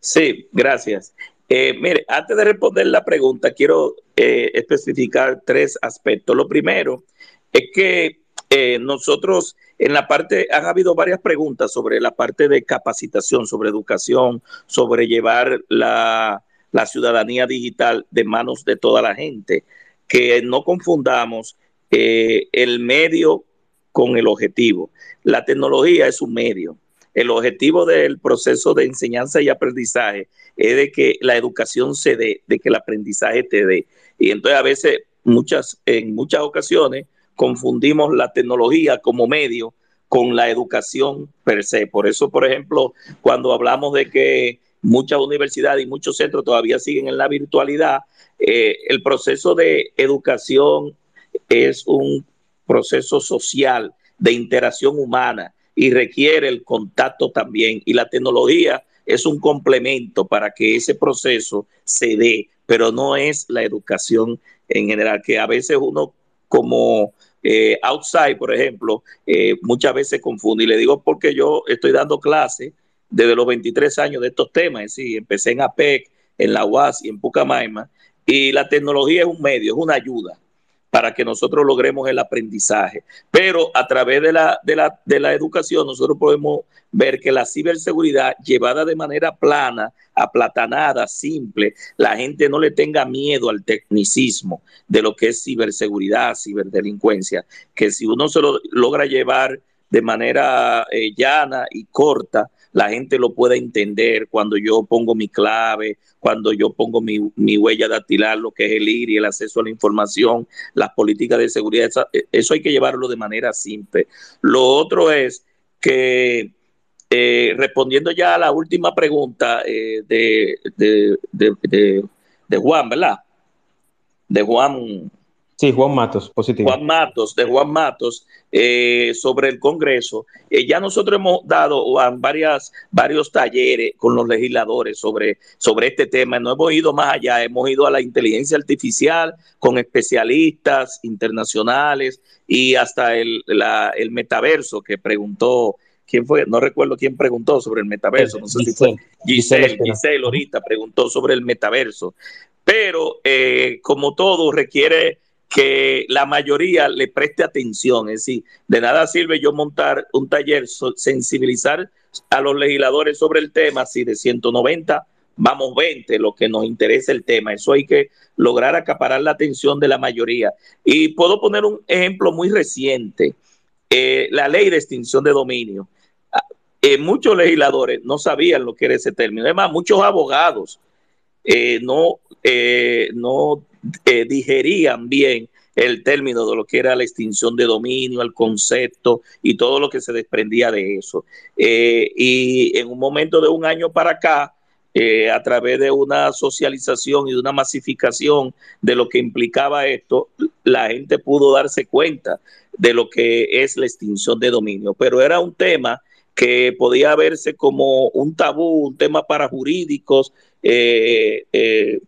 Sí, gracias. Eh, mire, antes de responder la pregunta, quiero eh, especificar tres aspectos. Lo primero es que eh, nosotros en la parte, han habido varias preguntas sobre la parte de capacitación, sobre educación, sobre llevar la, la ciudadanía digital de manos de toda la gente, que no confundamos eh, el medio con el objetivo. La tecnología es un medio. El objetivo del proceso de enseñanza y aprendizaje es de que la educación se dé, de que el aprendizaje te dé. Y entonces a veces, muchas, en muchas ocasiones, confundimos la tecnología como medio con la educación per se. Por eso, por ejemplo, cuando hablamos de que muchas universidades y muchos centros todavía siguen en la virtualidad. Eh, el proceso de educación es un proceso social de interacción humana y requiere el contacto también. Y la tecnología es un complemento para que ese proceso se dé, pero no es la educación en general, que a veces uno como eh, outside, por ejemplo, eh, muchas veces confunde. Y le digo porque yo estoy dando clases desde los 23 años de estos temas. Sí, empecé en APEC, en la UAS y en Pucamaima. Y la tecnología es un medio, es una ayuda para que nosotros logremos el aprendizaje. Pero a través de la, de la, de la educación nosotros podemos ver que la ciberseguridad llevada de manera plana, aplatanada, simple, la gente no le tenga miedo al tecnicismo de lo que es ciberseguridad, ciberdelincuencia, que si uno se lo logra llevar de manera eh, llana y corta, la gente lo pueda entender cuando yo pongo mi clave, cuando yo pongo mi, mi huella dactilar, lo que es el IRI, el acceso a la información, las políticas de seguridad, eso, hay que llevarlo de manera simple. Lo otro es que, eh, respondiendo ya a la última pregunta eh, de, de, de, de Juan, ¿verdad? De Juan Sí, Juan Matos, positivo. Juan Matos, de Juan Matos, eh, sobre el Congreso. Eh, ya nosotros hemos dado varias, varios talleres con los legisladores sobre, sobre este tema. No hemos ido más allá, hemos ido a la inteligencia artificial con especialistas internacionales y hasta el, el metaverso que preguntó. ¿Quién fue? No recuerdo quién preguntó sobre el metaverso. No sé si fue Giselle, Giselle ahorita preguntó sobre el metaverso. Pero eh, como todo requiere que la mayoría le preste atención. Es decir, de nada sirve yo montar un taller, sensibilizar a los legisladores sobre el tema, si de 190 vamos 20, lo que nos interesa el tema. Eso hay que lograr acaparar la atención de la mayoría. Y puedo poner un ejemplo muy reciente, eh, la ley de extinción de dominio. Ah, eh, muchos legisladores no sabían lo que era ese término. Además, muchos abogados eh, no, no eh, digerían bien el término de lo que era la extinción de dominio, el concepto y todo lo que se desprendía de eso. Eh, y en un momento de un año para acá, eh, a través de una socialización y de una masificación de lo que implicaba esto, la gente pudo darse cuenta de lo que es la extinción de dominio. Pero era un tema que podía verse como un tabú, un tema para jurídicos, eh, eh,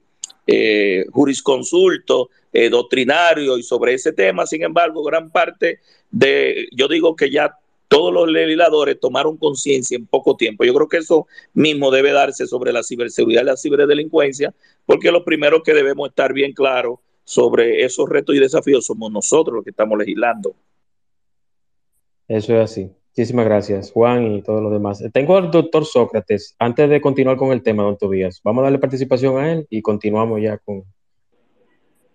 jurisconsulto, eh, doctrinario y sobre ese tema. Sin embargo, gran parte de, yo digo que ya todos los legisladores tomaron conciencia en poco tiempo. Yo creo que eso mismo debe darse sobre la ciberseguridad y la ciberdelincuencia, porque lo primero que debemos estar bien claros sobre esos retos y desafíos somos nosotros los que estamos legislando. Eso es así. Muchísimas gracias, Juan y todos los demás. Tengo al doctor Sócrates. Antes de continuar con el tema, don Tobías, vamos a darle participación a él y continuamos ya con,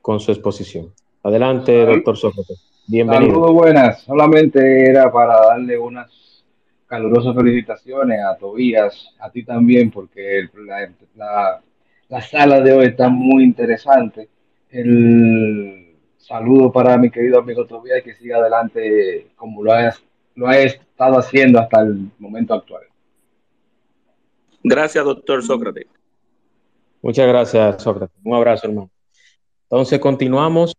con su exposición. Adelante, doctor Sócrates. Bienvenido. Saludos, buenas. Solamente era para darle unas calurosas felicitaciones a Tobías, a ti también, porque la, la, la sala de hoy está muy interesante. El saludo para mi querido amigo Tobías, que siga adelante como lo has lo ha estado haciendo hasta el momento actual. Gracias, doctor Sócrates. Muchas gracias, Sócrates. Un abrazo, hermano. Entonces, continuamos.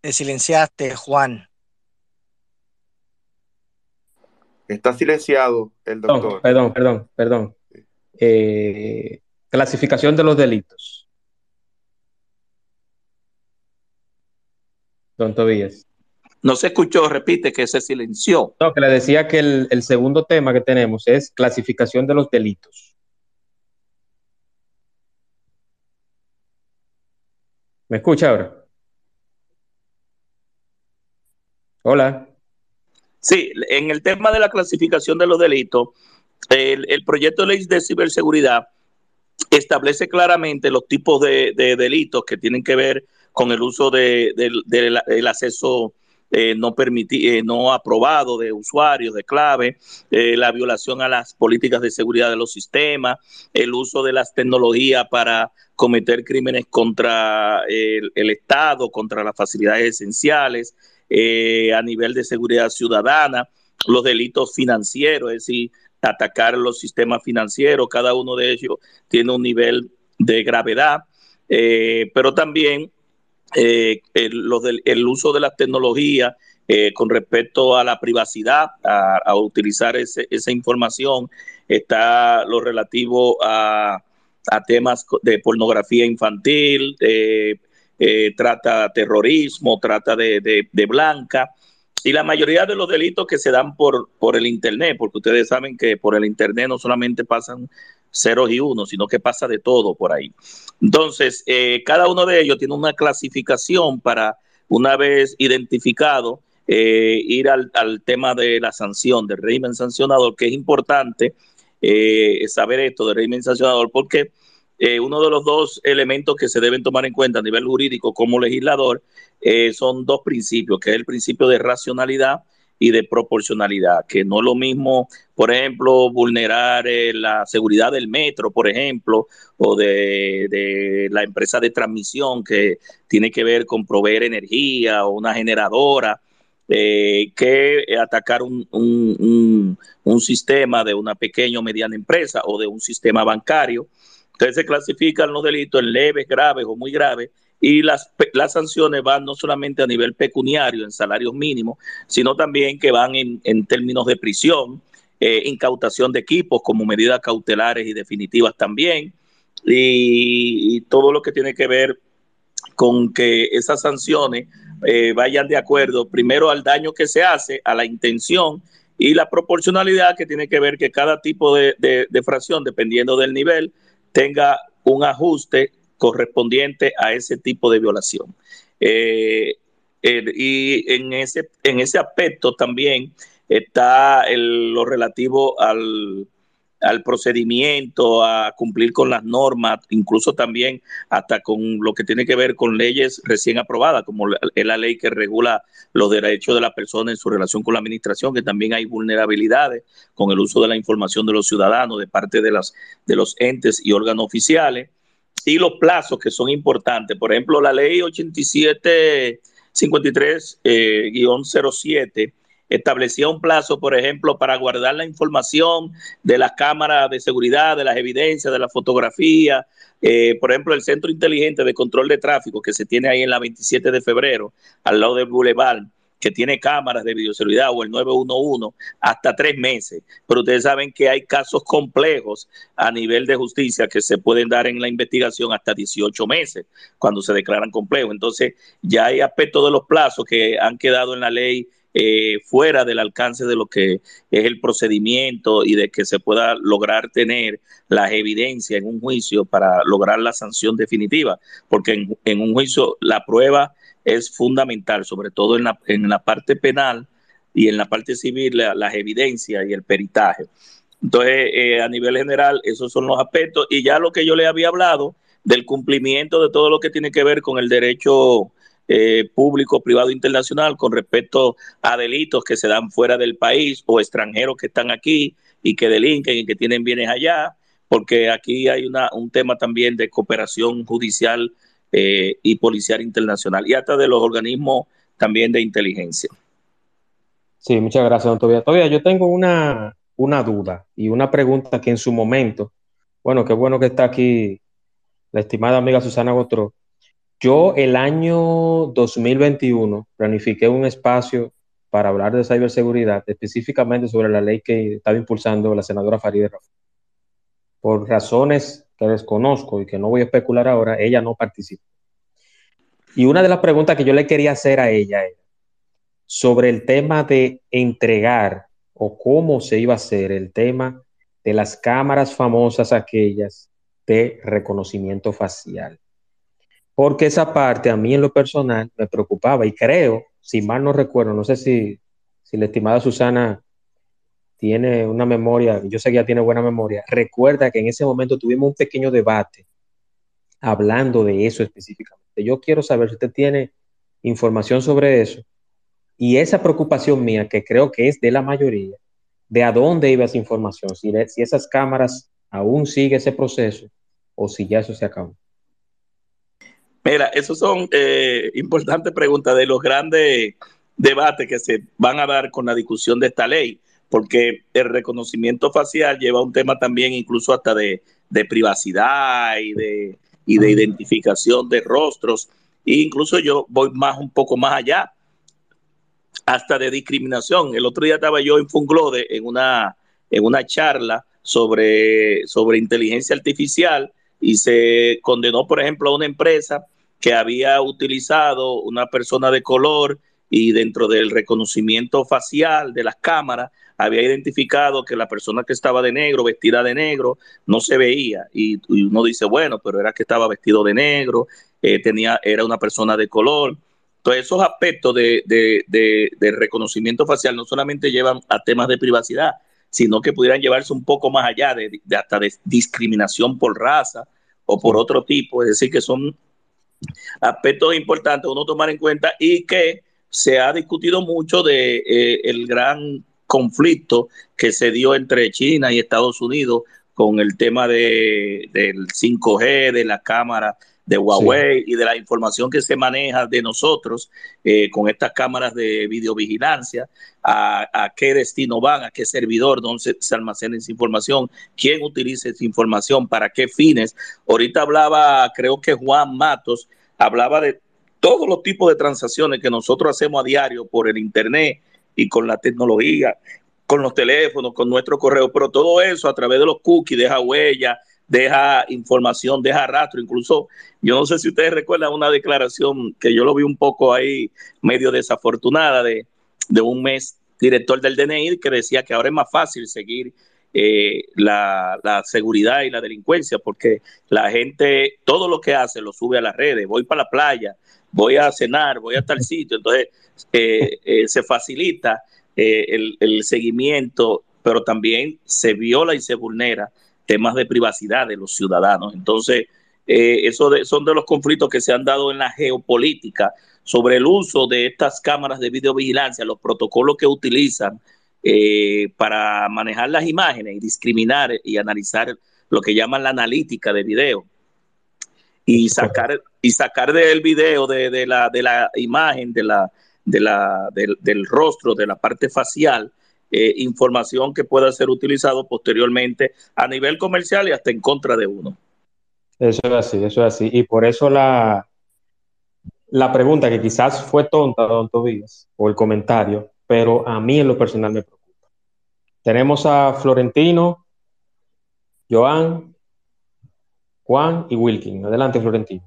Te silenciaste, Juan. Está silenciado el doctor. Perdón, perdón, perdón. Eh, clasificación de los delitos. Don Tobías. No se escuchó, repite que se silenció. No, que le decía que el, segundo tema que tenemos es clasificación de los delitos. ¿Me escucha ahora? Hola. Sí, en el tema de la clasificación de los delitos, el, proyecto de ley de ciberseguridad establece claramente los tipos de, de delitos que tienen que ver con el uso del de, acceso eh, no, eh, no aprobado de usuarios, de clave, eh, la violación a las políticas de seguridad de los sistemas, el uso de las tecnologías para cometer crímenes contra el, Estado, contra las facilidades esenciales, a nivel de seguridad ciudadana, los delitos financieros, es decir, atacar los sistemas financieros, cada uno de ellos tiene un nivel de gravedad, pero también eh, el, uso de la tecnología eh, con respecto a la privacidad, a, utilizar esa información, está lo relativo a, temas de pornografía infantil, eh, trata terrorismo, trata de, blanca. Y la mayoría de los delitos que se dan por, por el Internet, porque ustedes saben que por el Internet no solamente pasan ceros y unos, sino que pasa de todo por ahí. Entonces, eh, cada uno de ellos tiene una clasificación para, una vez identificado, eh, ir al, tema de la sanción, del régimen sancionador, que es importante eh, saber esto del régimen sancionador, porque uno de los dos elementos que se deben tomar en cuenta a nivel jurídico como legislador son dos principios, que es el principio de racionalidad y de proporcionalidad, que no es lo mismo, por ejemplo, vulnerar eh, la seguridad del metro, por ejemplo, o de, la empresa de transmisión que tiene que ver con proveer energía o una generadora, eh, que atacar un, un, un, sistema de una pequeña o mediana empresa o de un sistema bancario. Entonces se clasifican los delitos en leves, graves o muy graves y las, las sanciones van no solamente a nivel pecuniario, en salarios mínimos, sino también que van en, en términos de prisión, eh, incautación de equipos como medidas cautelares y definitivas también, y, todo lo que tiene que ver con que esas sanciones eh, vayan de acuerdo primero al daño que se hace, a la intención y la proporcionalidad que tiene que ver que cada tipo de, de, de fracción, dependiendo del nivel, tenga un ajuste correspondiente a ese tipo de violación. Eh, y en ese, en ese aspecto también está lo relativo al, procedimiento, a cumplir con las normas, incluso también hasta con lo que tiene que ver con leyes recién aprobadas, como la, la ley que regula los derechos de la persona en su relación con la administración, que también hay vulnerabilidades con el uso de la información de los ciudadanos de parte de, las, de los entes y órganos oficiales y los plazos que son importantes. Por ejemplo, la ley 8753-07 eh, establecía un plazo, por ejemplo, para guardar la información de las cámaras de seguridad, de las evidencias, de la fotografía. Eh, por ejemplo, el Centro Inteligente de Control de Tráfico que se tiene ahí en la 27 de febrero, al lado del Boulevard, que tiene cámaras de videoseguridad o el 911 hasta tres meses. Pero ustedes saben que hay casos complejos a nivel de justicia que se pueden dar en la investigación hasta 18 meses cuando se declaran complejos. Entonces ya hay aspectos de los plazos que han quedado en la ley eh, fuera del alcance de lo que es el procedimiento y de que se pueda lograr tener las evidencias en un juicio para lograr la sanción definitiva, porque en, un juicio la prueba es fundamental, sobre todo en la, en la parte penal y en la parte civil, las evidencias y el peritaje. Entonces, eh, a nivel general, esos son los aspectos. Y ya lo que yo le había hablado del cumplimiento de todo lo que tiene que ver con el derecho eh, público, privado, internacional con respecto a delitos que se dan fuera del país o extranjeros que están aquí y que delinquen y que tienen bienes allá, porque aquí hay una, un tema también de cooperación judicial eh, y policial internacional y hasta de los organismos también de inteligencia. Sí, muchas gracias, don Tobías. Todavía yo tengo una, una duda y una pregunta que en su momento, bueno, qué bueno que está aquí la estimada amiga Susana Gotro, yo el año 2021 planifiqué un espacio para hablar de ciberseguridad, específicamente sobre la ley que estaba impulsando la senadora Farideh. Por razones que desconozco y que no voy a especular ahora, ella no participó. Y una de las preguntas que yo le quería hacer a ella era sobre el tema de entregar o cómo se iba a hacer el tema de las cámaras famosas aquellas de reconocimiento facial porque esa parte a mí en lo personal me preocupaba y creo, si mal no recuerdo, no sé si, si la estimada Susana tiene una memoria, yo sé que ya tiene buena memoria, recuerda que en ese momento tuvimos un pequeño debate hablando de eso específicamente. Yo quiero saber si usted tiene información sobre eso y esa preocupación mía, que creo que es de la mayoría, de a dónde iba esa información, si, si esas cámaras aún sigue ese proceso o si ya eso se acabó. Mira, esos son eh, importantes preguntas de los grandes debates que se van a dar con la discusión de esta ley, porque el reconocimiento facial lleva un tema también incluso hasta de, privacidad y de, y de identificación de rostros. E incluso yo voy más un poco más allá, hasta de discriminación. El otro día estaba yo en Funglode en una, en una charla sobre, sobre inteligencia artificial y se condenó, por ejemplo, a una empresa que había utilizado una persona de color y dentro del reconocimiento facial de las cámaras había identificado que la persona que estaba de negro, vestida de negro, no se veía. Y, uno dice, bueno, pero era que estaba vestido de negro, eh, tenía, era una persona de color. Entonces, esos aspectos de, de, reconocimiento facial no solamente llevan a temas de privacidad, sino que pudieran llevarse un poco más allá de, hasta de discriminación por raza o por otro tipo. Es decir, que son aspectos importantes uno tomar en cuenta y que se ha discutido mucho de eh, el gran conflicto que se dio entre China y Estados Unidos con el tema de, del 5G, de la cámara de Huawei y de la información que se maneja de nosotros eh, con estas cámaras de videovigilancia, a, a, qué destino van, a qué servidor, dónde se, se, almacena esa información, quién utiliza esa información, para qué fines. Ahorita hablaba, creo que Juan Matos, hablaba de todos los tipos de transacciones que nosotros hacemos a diario por el Internet y con la tecnología, con los teléfonos, con nuestro correo, pero todo eso a través de los cookies deja huella, deja información, deja rastro. Incluso, yo no sé si ustedes recuerdan una declaración que yo lo vi un poco ahí medio desafortunada de, un mes director del DNI que decía que ahora es más fácil seguir eh, la, seguridad y la delincuencia porque la gente todo lo que hace lo sube a las redes. Voy para la playa, voy a cenar, voy a tal sitio. Entonces, eh, eh, se facilita el, el seguimiento, pero también se viola y se vulnera temas de privacidad de los ciudadanos. Entonces, eh, eso son de los conflictos que se han dado en la geopolítica sobre el uso de estas cámaras de videovigilancia, los protocolos que utilizan eh, para manejar las imágenes y discriminar y analizar lo que llaman la analítica de video y sacar y sacar del video de, la, de la imagen de la, de la, del rostro, de la parte facial, eh, información que pueda ser utilizado posteriormente a nivel comercial y hasta en contra de uno. Eso es así, eso es así. Y por eso la, la pregunta que quizás fue tonta, don Tobías, o el comentario, pero a mí en lo personal me preocupa. Tenemos a Florentino, Joan, Juan y Wilkin. Adelante, Florentino.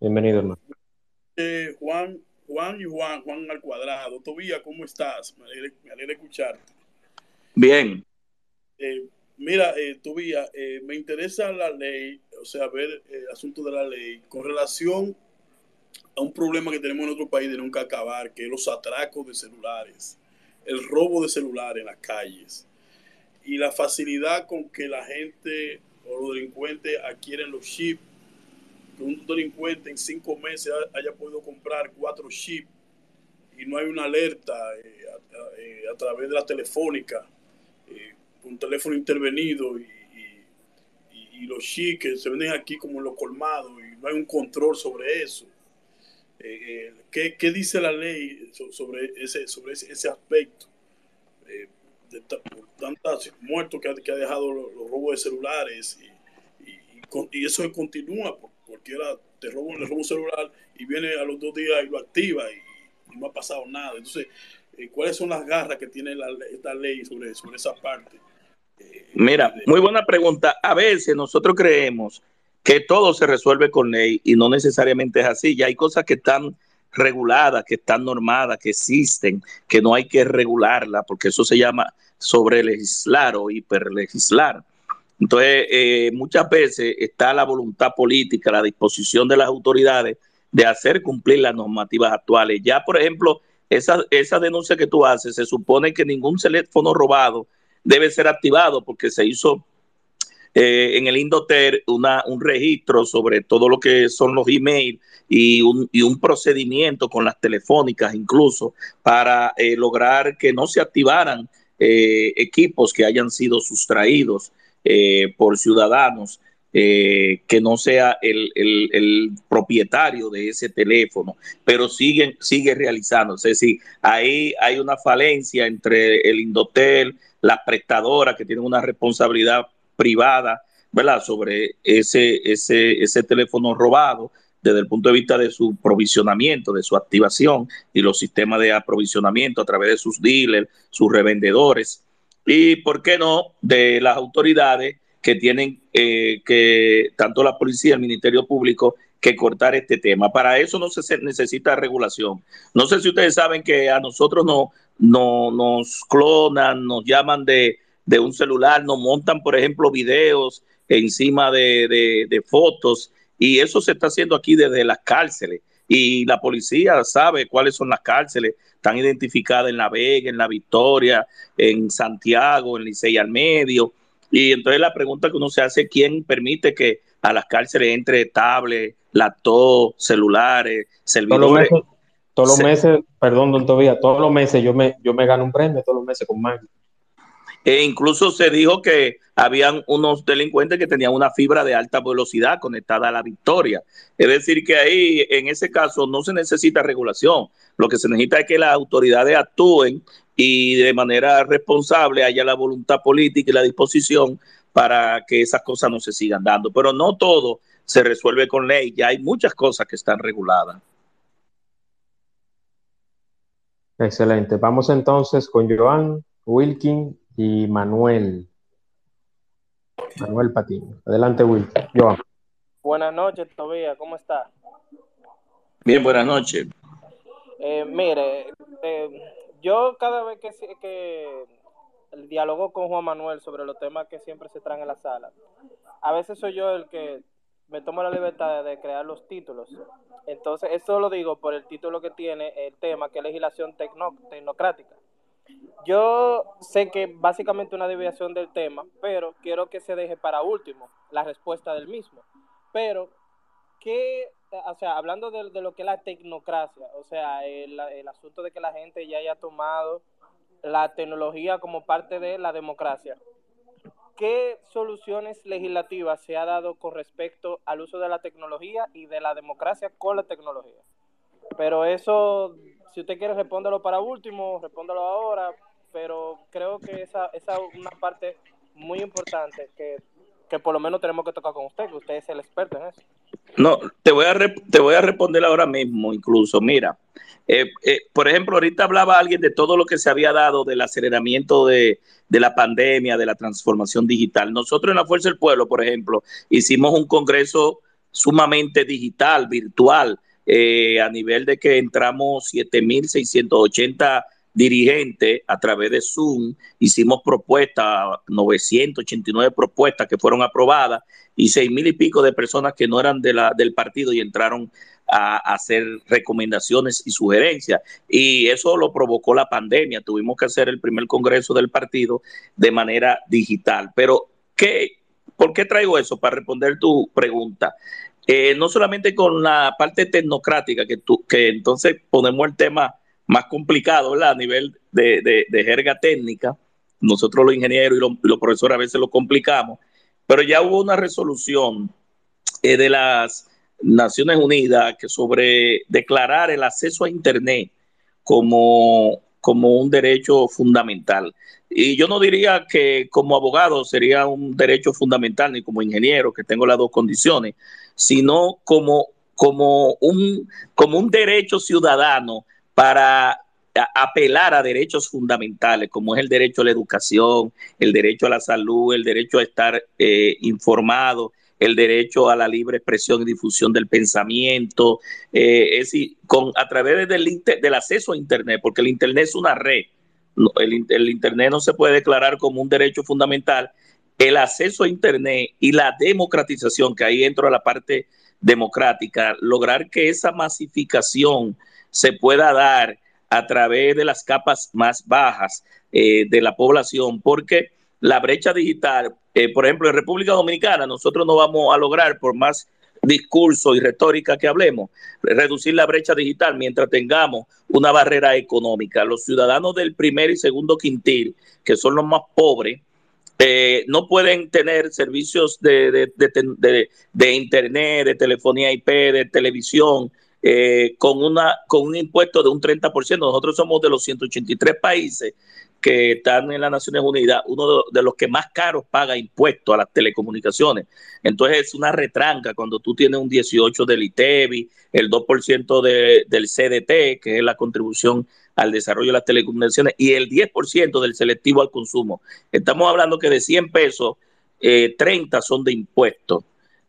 Bienvenido, hermano. Eh, Juan, Juan y Juan, Juan al cuadrado. Tobías, ¿cómo estás? Me alegra, me alegra escucharte. Bien. Eh, mira, eh, Tobías, eh, me interesa la ley, o sea, ver el asunto de la ley con relación a un problema que tenemos en otro país de nunca acabar, que es los atracos de celulares, el robo de celulares en las calles y la facilidad con que la gente o los delincuentes adquieren los chips. Que un delincuente en cinco meses haya podido comprar cuatro chips y no hay una alerta eh, a, eh, a, través de la telefónica, eh, un teléfono intervenido y, los chips que se venden aquí como en los colmados y no hay un control sobre eso. ¿qué, ¿qué, dice la ley sobre ese, sobre ese, ese aspecto? De, por tantos muertos que ha, que ha dejado los, los, robos de celulares y, y, y, eso continúa, porque era, te robo, le robo un celular y viene a los dos días y lo activa y, no ha pasado nada. Entonces, eh, ¿cuáles son las garras que tiene la, esta ley sobre, sobre esa parte? Eh, Mira, muy buena pregunta. A veces nosotros creemos que todo se resuelve con ley y no necesariamente es así. Ya hay cosas que están reguladas, que están normadas, que existen, que no hay que regularla, porque eso se llama sobre legislar o hiperlegislar. Entonces, eh, muchas veces está la voluntad política, la disposición de las autoridades de hacer cumplir las normativas actuales. Ya, por ejemplo, esa, esa denuncia que tú haces, se supone que ningún teléfono robado debe ser activado porque se hizo eh, en el Indoter una, un registro sobre todo lo que son los emails y un, y un procedimiento con las telefónicas incluso para eh, lograr que no se activaran eh, equipos que hayan sido sustraídos eh, por ciudadanos. Eh, que no sea el, el, propietario de ese teléfono, pero siguen, sigue realizándose. Es decir, ahí hay una falencia entre el Indotel, las prestadoras que tienen una responsabilidad privada, ¿verdad? Sobre ese, ese, ese teléfono robado desde el punto de vista de su provisionamiento, de su activación y los sistemas de aprovisionamiento a través de sus dealers, sus revendedores y, ¿por qué no?, de las autoridades que tienen eh, que, tanto la policía, el Ministerio Público, que cortar este tema. Para eso no se necesita regulación. No sé si ustedes saben que a nosotros no, no nos clonan, nos llaman de, de un celular, nos montan, por ejemplo, videos encima de, de, de fotos y eso se está haciendo aquí desde las cárceles y la policía sabe cuáles son las cárceles, están identificadas en La Vega, en La Victoria, en Santiago, en Licey al Medio. Y entonces la pregunta que uno se hace, ¿quién permite que a las cárceles entre tablets, laptop, celulares, servidores? Todos los meses, todos los meses perdón, don Tobías, todos los meses yo me, yo me gano un premio, todos los meses con Maggie. E incluso se dijo que habían unos delincuentes que tenían una fibra de alta velocidad conectada a la victoria. Es decir, que ahí, en ese caso, no se necesita regulación. Lo que se necesita es que las autoridades actúen y de manera responsable haya la voluntad política y la disposición para que esas cosas no se sigan dando. Pero no todo se resuelve con ley, ya hay muchas cosas que están reguladas. Excelente. Vamos entonces con Joan Wilkin y Manuel. Manuel Patiño. Adelante, Will. Joan. Buenas noches, Tobías. ¿Cómo está? Bien, buenas noches. Eh, mire, eh, yo cada vez que, que dialogo con Juan Manuel sobre los temas que siempre se traen en la sala, a veces soy yo el que me tomo la libertad de crear los títulos. Entonces, esto lo digo por el título que tiene el tema, que es legislación tecno, tecnocrática. Yo sé que básicamente una desviación del tema, pero quiero que se deje para último la respuesta del mismo. Pero, ¿qué, o sea, hablando de, lo que es la tecnocracia, o sea, el, el, asunto de que la gente ya haya tomado la tecnología como parte de la democracia, ¿qué soluciones legislativas se ha dado con respecto al uso de la tecnología y de la democracia con la tecnología? Pero eso si usted quiere respóndelo para último, respóndelo ahora, pero creo que esa, esa es una parte muy importante que, que por lo menos tenemos que tocar con usted, que usted es el experto en eso. No, te voy a, te voy a responder ahora mismo, incluso. Mira, eh, eh, por ejemplo, ahorita hablaba alguien de todo lo que se había dado del aceleramiento de, de, la pandemia, de la transformación digital. Nosotros en la Fuerza del Pueblo, por ejemplo, hicimos un congreso sumamente digital, virtual, eh, a nivel de que entramos 7.680 dirigentes a través de Zoom, hicimos propuestas, 989 propuestas que fueron aprobadas y seis mil y pico de personas que no eran de la, del partido y entraron a, a, hacer recomendaciones y sugerencias. Y eso lo provocó la pandemia. Tuvimos que hacer el primer congreso del partido de manera digital. Pero, ¿qué, ¿por qué traigo eso? Para responder tu pregunta. Eh, no solamente con la parte tecnocrática, que, entonces ponemos el tema más complicado a nivel de, jerga técnica. Nosotros los ingenieros y los, los profesores a veces lo complicamos, pero ya hubo una resolución eh, de las Naciones Unidas que sobre declarar el acceso a Internet como, como un derecho fundamental. Y yo no diría que como abogado sería un derecho fundamental, ni como ingeniero, que tengo las dos condiciones, sino como, como, un, como un derecho ciudadano para apelar a derechos fundamentales, como es el derecho a la educación, el derecho a la salud, el derecho a estar eh, informado, el derecho a la libre expresión y difusión del pensamiento, eh, con, a través del, del, acceso a Internet, porque el Internet es una red, el Internet no se puede declarar como un derecho fundamental, el acceso a Internet y la democratización, que ahí entro a la parte democrática, lograr que esa masificación se pueda dar a través de las capas más bajas eh, de la población, porque la brecha digital, eh, por ejemplo, en República Dominicana, nosotros no vamos a lograr, por más discurso y retórica que hablemos, reducir la brecha digital mientras tengamos una barrera económica. Los ciudadanos del primer y segundo quintil, que son los más pobres, eh, no pueden tener servicios de, de, de, de, internet, de telefonía IP, de televisión, eh, con, una, con un impuesto de un 30%. Nosotros somos de los 183 países que están en las Naciones Unidas, uno de los que más caros paga impuestos a las telecomunicaciones. Entonces es una retranca cuando tú tienes un 18 del ITEBI, el 2% de, del CDT, que es la contribución al desarrollo de las telecomunicaciones, y el 10% del selectivo al consumo. Estamos hablando que de 100 pesos, eh, 30 son de impuestos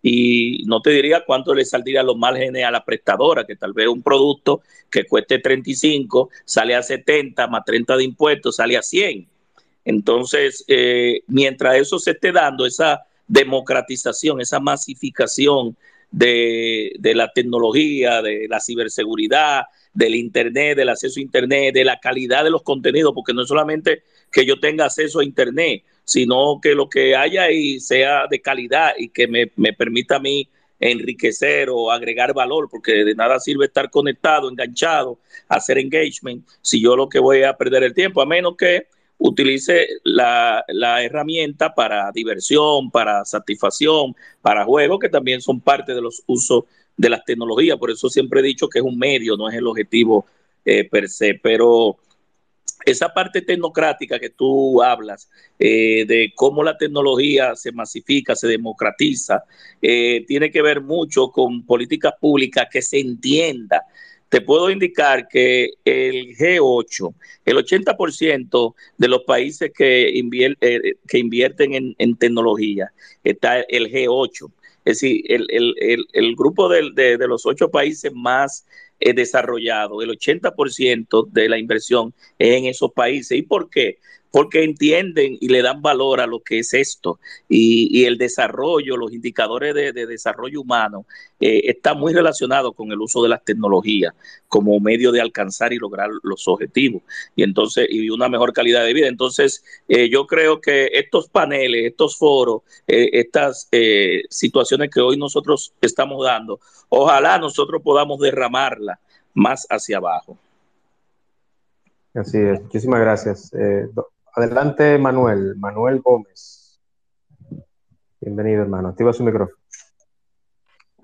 y no te diría cuánto le saldría los márgenes a la prestadora, que tal vez un producto que cueste 35 sale a 70 más 30 de impuestos, sale a 100. Entonces, eh, mientras eso se esté dando, esa democratización, esa masificación de, de, la tecnología, de la ciberseguridad, del Internet, del acceso a Internet, de la calidad de los contenidos, porque no es solamente que yo tenga acceso a Internet, sino que lo que haya ahí sea de calidad y que me, me permita a mí enriquecer o agregar valor, porque de nada sirve estar conectado, enganchado, hacer engagement, si yo lo que voy a perder el tiempo, a menos que utilice la, la, herramienta para diversión, para satisfacción, para juego, que también son parte de los usos de las tecnologías. Por eso siempre he dicho que es un medio, no es el objetivo eh, per se. Pero esa parte tecnocrática que tú hablas, eh, de cómo la tecnología se masifica, se democratiza, eh, tiene que ver mucho con políticas públicas que se entienda. Te puedo indicar que el G8, el 80% de los países eh, que invierten en, en, tecnología, está el G8. Es decir, el, grupo de, los ocho países más eh, desarrollado, el 80% de la inversión es en esos países. ¿Y por qué? Porque entienden y le dan valor a lo que es esto. Y, el desarrollo, los indicadores de, de desarrollo humano, eh, está muy relacionado con el uso de las tecnologías como medio de alcanzar y lograr los objetivos. Y entonces, y una mejor calidad de vida. Entonces, eh, yo creo que estos paneles, estos foros, eh, estas eh, situaciones que hoy nosotros estamos dando, ojalá nosotros podamos derramarla más hacia abajo. Así es, muchísimas gracias. Adelante, Manuel, Manuel Gómez. Bienvenido, hermano. Activa su micrófono.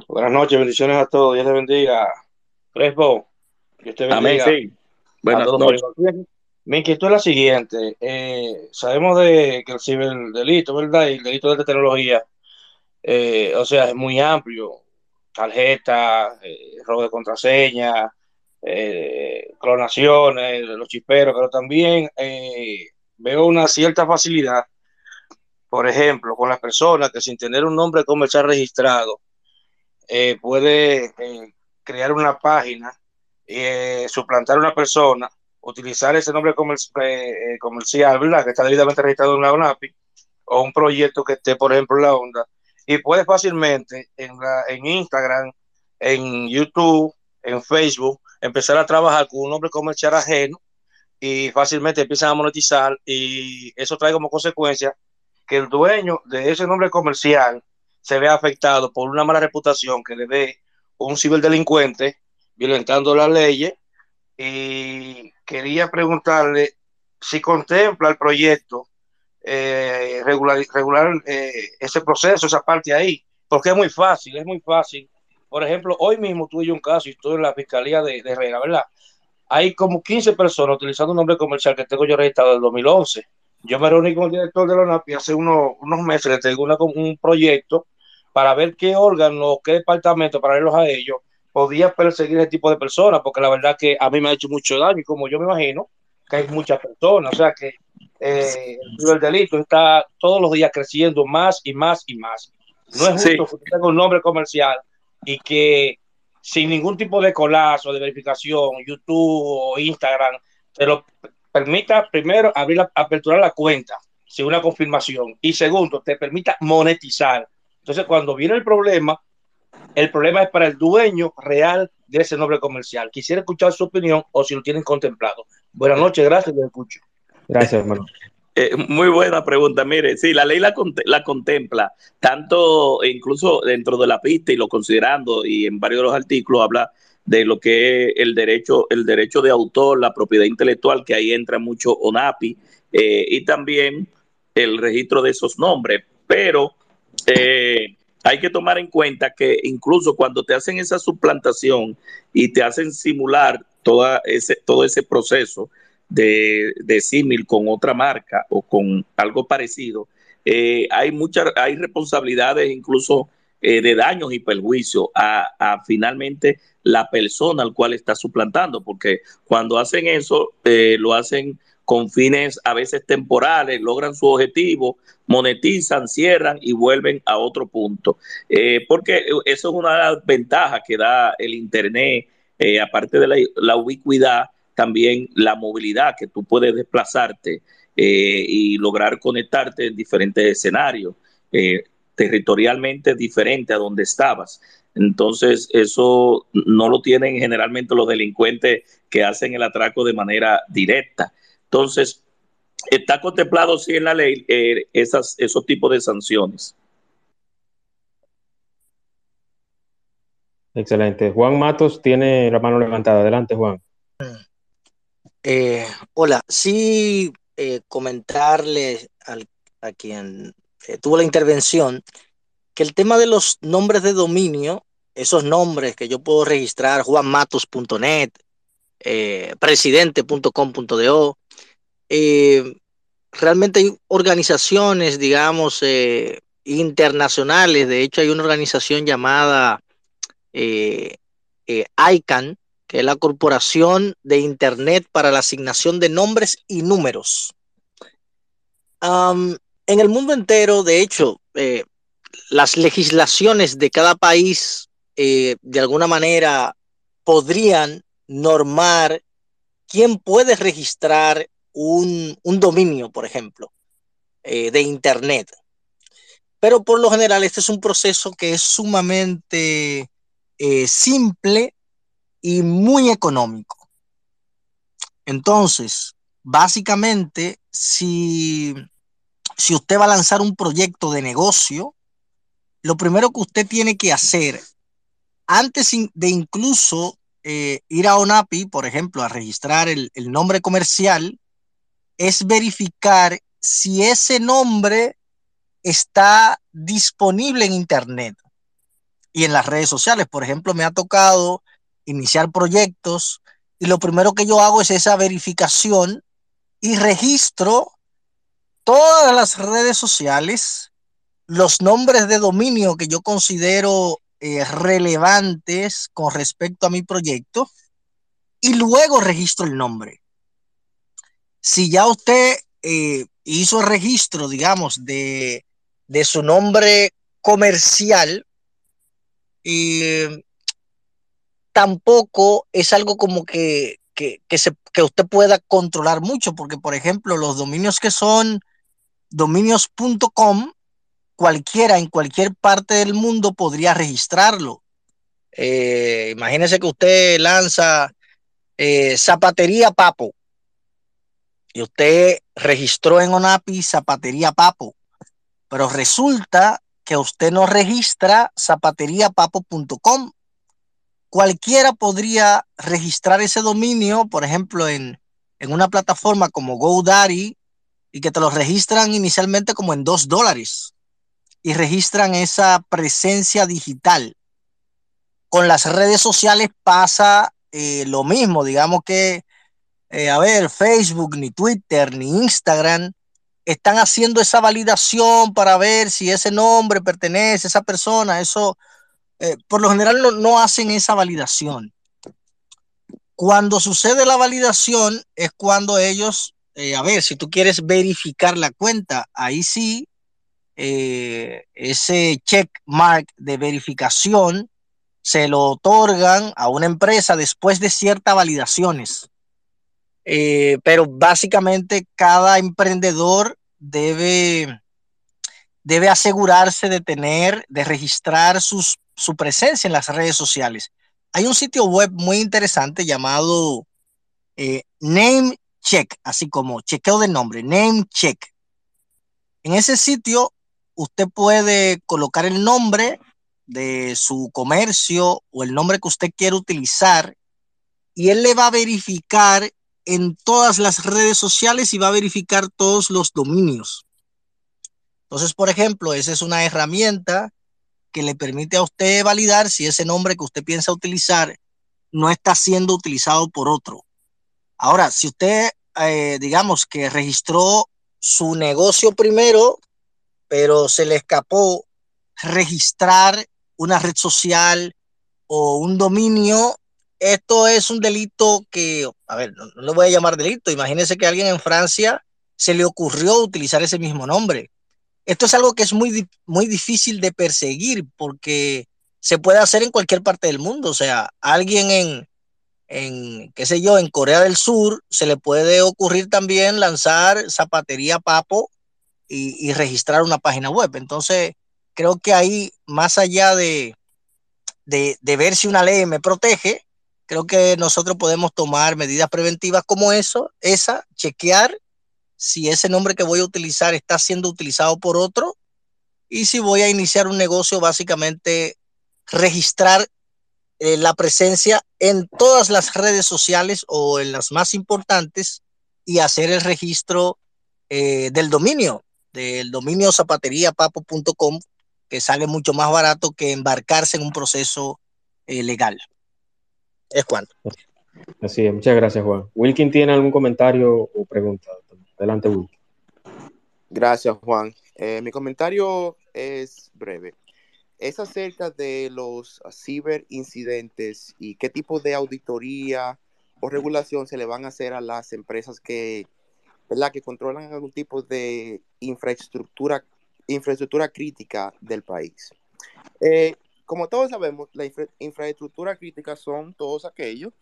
Buenas noches, bendiciones a todos. Dios les bendiga. Crespo, que usted bendiga. Amén, sí. Buenas noches. Mi inquietud es la siguiente. Eh, sabemos de que el ciberdelito, ¿verdad? Y el delito de tecnología eh, o sea, es muy amplio, tarjeta, eh, robo de contraseña, eh, clonaciones, los chiperos, pero también eh, veo una cierta facilidad, por ejemplo, con las personas que sin tener un nombre comercial registrado, eh, puede eh, crear una página, eh, suplantar una persona, utilizar ese nombre eh, comercial, ¿verdad? Que está debidamente registrado en la ONAPI, o un proyecto que esté, por ejemplo, en la onda, y puede fácilmente en Instagram, en YouTube, en Facebook, empezar a trabajar con un nombre comercial ajeno y fácilmente empiezan a monetizar y eso trae como consecuencia que el dueño de ese nombre comercial se vea afectado por una mala reputación que le dé un ciberdelincuente violentando las leyes y quería preguntarle si contempla el proyecto eh, regular, regular eh, ese proceso, esa parte ahí, porque es muy fácil, es muy fácil. Por ejemplo, hoy mismo tuve un caso y estoy en la fiscalía de, de Herrera, ¿verdad? Hay como 15 personas utilizando un nombre comercial que tengo yo registrado del 2011. Yo me reuní con el director de la ONAPI hace uno, unos meses, le tengo una, un proyecto para ver qué órgano, qué departamento, para verlos a ellos, podía perseguir ese tipo de personas, porque la verdad que a mí me ha hecho mucho daño y como yo me imagino que hay muchas personas, o sea que eh, el delito está todos los días creciendo más y más y más. No es justo sí. que tenga un nombre comercial y que sin ningún tipo de colazo, de verificación, YouTube o Instagram, te lo permita primero abrir la, aperturar la cuenta sin una confirmación y segundo, te permita monetizar. Entonces, cuando viene el problema, el problema es para el dueño real de ese nombre comercial. Quisiera escuchar su opinión o si lo tienen contemplado. Buenas noches, gracias, lo escucho. Gracias, hermano. Eh, muy buena pregunta. Mire, sí, la ley la, la, contempla, tanto incluso dentro de la pista y lo considerando, y en varios de los artículos habla de lo que es el derecho, el derecho de autor, la propiedad intelectual, que ahí entra mucho ONAPI, eh, y también el registro de esos nombres. Pero eh, hay que tomar en cuenta que incluso cuando te hacen esa suplantación y te hacen simular toda ese, todo ese proceso, de, de símil con otra marca o con algo parecido, eh, hay muchas, hay responsabilidades incluso eh, de daños y perjuicios a, finalmente la persona al cual está suplantando, porque cuando hacen eso, eh, lo hacen con fines a veces temporales, logran su objetivo, monetizan, cierran y vuelven a otro punto. Porque eso es una ventaja que da el Internet, aparte de la, la ubicuidad, también la movilidad, que tú puedes desplazarte eh, y lograr conectarte en diferentes escenarios, eh, territorialmente diferente a donde estabas. Entonces, eso no lo tienen generalmente los delincuentes que hacen el atraco de manera directa. Entonces, está contemplado sí en la ley eh, esas, esos tipos de sanciones. Excelente. Juan Matos tiene la mano levantada. Adelante, Juan. Eh, hola, sí eh, comentarle al, a quien eh, tuvo la intervención que el tema de los nombres de dominio, esos nombres que yo puedo registrar, juanmatos.net, eh, presidente.com.do, realmente hay organizaciones, digamos, internacionales, de hecho hay una organización llamada ICANN, que es la Corporación de Internet para la Asignación de Nombres y Números. En el mundo entero, de hecho, eh, las legislaciones de cada país, eh, de alguna manera, podrían normar quién puede registrar un, un dominio, por ejemplo, eh, de Internet. Pero por lo general, este es un proceso que es sumamente simple y muy económico. Entonces, básicamente, si, si usted va a lanzar un proyecto de negocio, lo primero que usted tiene que hacer, antes de incluso eh, ir a ONAPI, por ejemplo, a registrar el, el nombre comercial, es verificar si ese nombre está disponible en Internet y en las redes sociales. Por ejemplo, me ha tocado iniciar proyectos y lo primero que yo hago es esa verificación y registro todas las redes sociales los nombres de dominio que yo considero eh, relevantes con respecto a mi proyecto y luego registro el nombre. Si ya usted eh, hizo el registro, digamos, de, de su nombre comercial, eh, tampoco es algo como que, que, que, usted pueda controlar mucho, porque por ejemplo, los dominios que son dominios.com, cualquiera en cualquier parte del mundo podría registrarlo. Eh, imagínese que usted lanza eh, zapatería Papo y usted registró en ONAPI zapatería Papo, pero resulta que usted no registra zapateriapapo.com. Cualquiera podría registrar ese dominio, por ejemplo, en, en una plataforma como GoDaddy y que te lo registran inicialmente como en dos dólares y registran esa presencia digital. Con las redes sociales pasa eh, lo mismo, digamos que, eh, a ver, Facebook, ni Twitter, ni Instagram están haciendo esa validación para ver si ese nombre pertenece a esa persona. Eso, eh, por lo general, no, hacen esa validación. Cuando sucede la validación es cuando ellos, eh, a ver, si tú quieres verificar la cuenta, ahí sí eh, ese check mark de verificación se lo otorgan a una empresa después de ciertas validaciones. Pero básicamente cada emprendedor debe, debe asegurarse de tener, de registrar su presencia en las redes sociales. Hay un sitio web muy interesante llamado eh, Name Check, así como chequeo de nombre, Name Check. En ese sitio usted puede colocar el nombre de su comercio o el nombre que usted quiere utilizar y él le va a verificar en todas las redes sociales y va a verificar todos los dominios. Entonces, por ejemplo, esa es una herramienta que le permite a usted validar si ese nombre que usted piensa utilizar no está siendo utilizado por otro. Ahora, si usted, eh, digamos que registró su negocio primero pero se le escapó registrar una red social o un dominio, esto es un delito que, a ver, no, no lo voy a llamar delito, imagínese que a alguien en Francia se le ocurrió utilizar ese mismo nombre. Esto es algo que es muy, muy difícil de perseguir porque se puede hacer en cualquier parte del mundo. O sea, alguien en, en, qué sé yo, en Corea del Sur se le puede ocurrir también lanzar zapatería papo y, y, registrar una página web. Entonces, creo que ahí, más allá de, de, de, ver si una ley me protege, creo que nosotros podemos tomar medidas preventivas como eso, esa, chequear si ese nombre que voy a utilizar está siendo utilizado por otro y si voy a iniciar un negocio, básicamente registrar eh, la presencia en todas las redes sociales o en las más importantes y hacer el registro eh, del dominio del dominio zapateriapapo.com, que sale mucho más barato que embarcarse en un proceso eh, legal. Es. Así es, muchas gracias, Juan. Wilkin tiene algún comentario o pregunta. Adelante, Wilkin. Gracias, Juan. Eh, mi comentario es breve. Es acerca de los ciberincidentes y qué tipo de auditoría o regulación se le van a hacer a las empresas que ¿verdad? que controlan algún tipo de infraestructura, infraestructura crítica del país. Eh, como todos sabemos, la infra infraestructura crítica son todos aquellos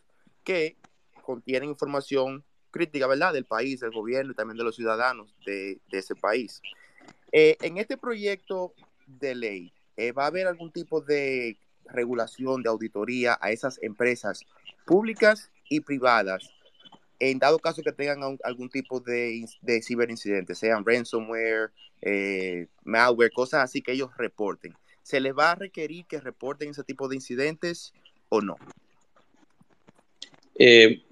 que contienen información crítica, ¿verdad?, del país, del gobierno y también de los ciudadanos de, ese país. Eh, en este proyecto de ley, eh, ¿va a haber algún tipo de regulación, de auditoría a esas empresas públicas y privadas en dado caso que tengan algún tipo de, de ciberincidente, sean ransomware, eh, malware, cosas así que ellos reporten, ¿se les va a requerir que reporten ese tipo de incidentes o no?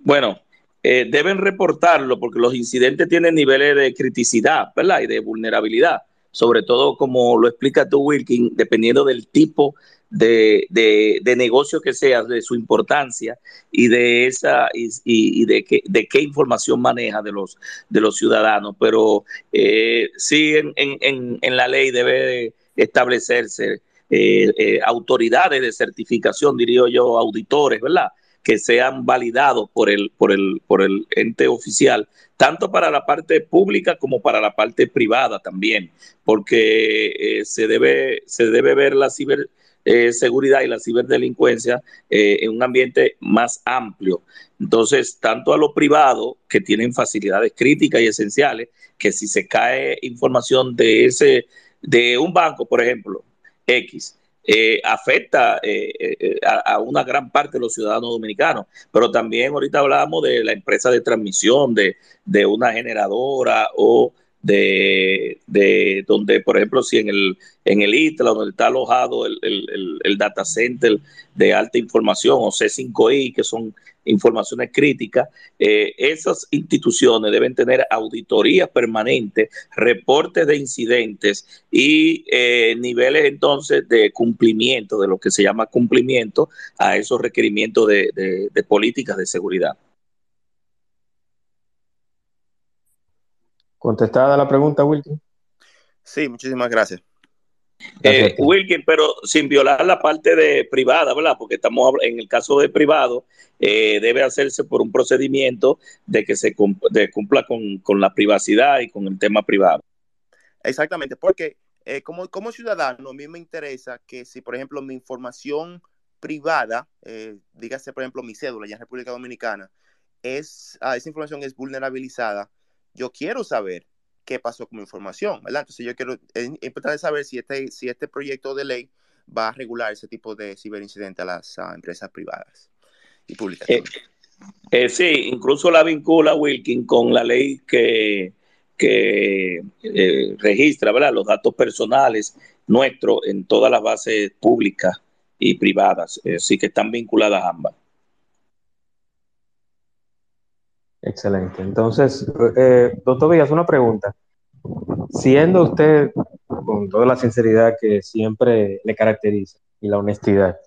Bueno, eh, deben reportarlo porque los incidentes tienen niveles de criticidad, ¿verdad? Y de vulnerabilidad, sobre todo como lo explica tú, Wilkin, dependiendo del tipo de, de, negocio que sea, de su importancia y de esa y, de, qué, de qué información maneja de los, de los ciudadanos. Pero eh, sí en, en, en, la ley debe establecerse eh, eh, autoridades de certificación, diría yo, auditores, ¿verdad? Que sean validados por el, por el, por el ente oficial, tanto para la parte pública como para la parte privada también, porque eh, se, debe, se debe ver la ciberseguridad y la ciberdelincuencia en un ambiente más amplio. Entonces, tanto a lo privado, que tienen facilidades críticas y esenciales, que si se cae información de ese, de un banco, por ejemplo, X, eh, afecta eh, eh, a, una gran parte de los ciudadanos dominicanos, pero también ahorita hablamos de la empresa de transmisión, de, de una generadora o de, de, donde, por ejemplo, si en el, en el ITLA, donde está alojado el, el, el, data center de alta información o C5I, que son informaciones críticas, eh, esas instituciones deben tener auditorías permanentes, reportes de incidentes y eh, niveles entonces de cumplimiento, de lo que se llama cumplimiento a esos requerimientos de, de políticas de seguridad. Contestada la pregunta, Wilkin. Sí, muchísimas gracias. Eh, Wilkin, pero sin violar la parte de privada, ¿verdad? Porque estamos en el caso de privado, eh, debe hacerse por un procedimiento de que se de cumpla con, con, la privacidad y con el tema privado. Exactamente, porque eh, como, como ciudadano, a mí me interesa que si, por ejemplo, mi información privada, eh, dígase, por ejemplo, mi cédula ya en República Dominicana, es, ah, esa información es vulnerabilizada, yo quiero saber qué pasó con mi información, ¿verdad? Entonces yo quiero, es importante saber si este, si este proyecto de ley va a regular ese tipo de ciberincidentes a las empresas privadas y públicas. Eh, eh, sí, incluso la vincula Wilkin con la ley que, que eh, registra ¿verdad? los datos personales nuestros en todas las bases públicas y privadas, sí que están vinculadas ambas. Excelente. Entonces, eh, doctor Villas, una pregunta. Siendo usted, con toda la sinceridad que siempre le caracteriza y la honestidad,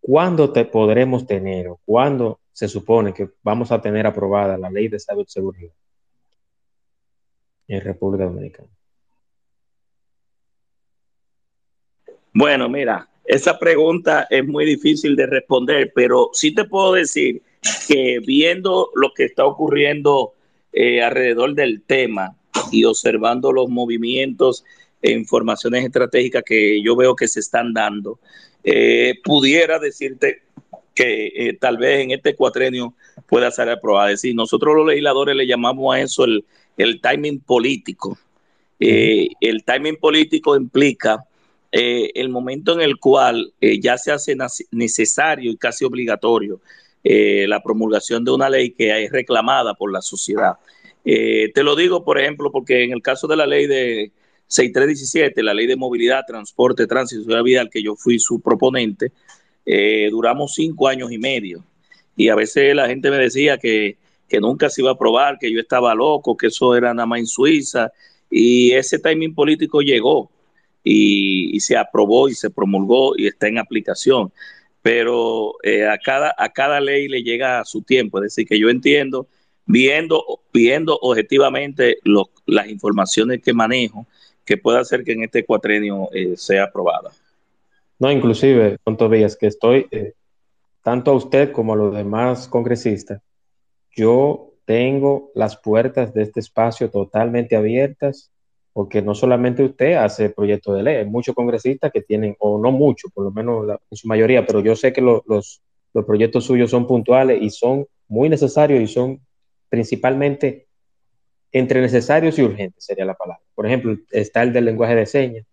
¿cuándo te podremos tener o cuándo se supone que vamos a tener aprobada la ley de seguridad en República Dominicana? Bueno, mira, esa pregunta es muy difícil de responder, pero sí te puedo decir que viendo lo que está ocurriendo eh, alrededor del tema y observando los movimientos e informaciones estratégicas que yo veo que se están dando, eh, pudiera decirte que eh, tal vez en este cuatrenio pueda ser aprobada. Es decir, nosotros los legisladores le llamamos a eso el, el timing político. el timing político implica el momento en el cual ya se hace necesario y casi obligatorio eh, la promulgación de una ley que es reclamada por la sociedad. Eh, te lo digo, por ejemplo, porque en el caso de la ley de 6317, la ley de movilidad, transporte, tránsito y vial, que yo fui su proponente, eh, duramos cinco años y medio. Y a veces la gente me decía que, que nunca se iba a aprobar, que yo estaba loco, que eso era nada más en Suiza. Y ese timing político llegó y se aprobó y se promulgó y está en aplicación pero eh, a, cada, a cada ley le llega su tiempo. Es decir, que yo entiendo, viendo, viendo objetivamente las informaciones que manejo, que pueda hacer que en este cuatrenio eh, sea aprobada. No, inclusive, con Tobías, que estoy, eh, tanto a usted como a los demás congresistas, yo tengo las puertas de este espacio totalmente abiertas porque no solamente usted hace proyectos de ley, hay muchos congresistas que tienen, o no muchos, por lo menos en su mayoría, pero yo sé que los, los proyectos suyos son puntuales y son muy necesarios y son principalmente entre necesarios y urgentes, sería la palabra. Por ejemplo, está el del lenguaje de señas,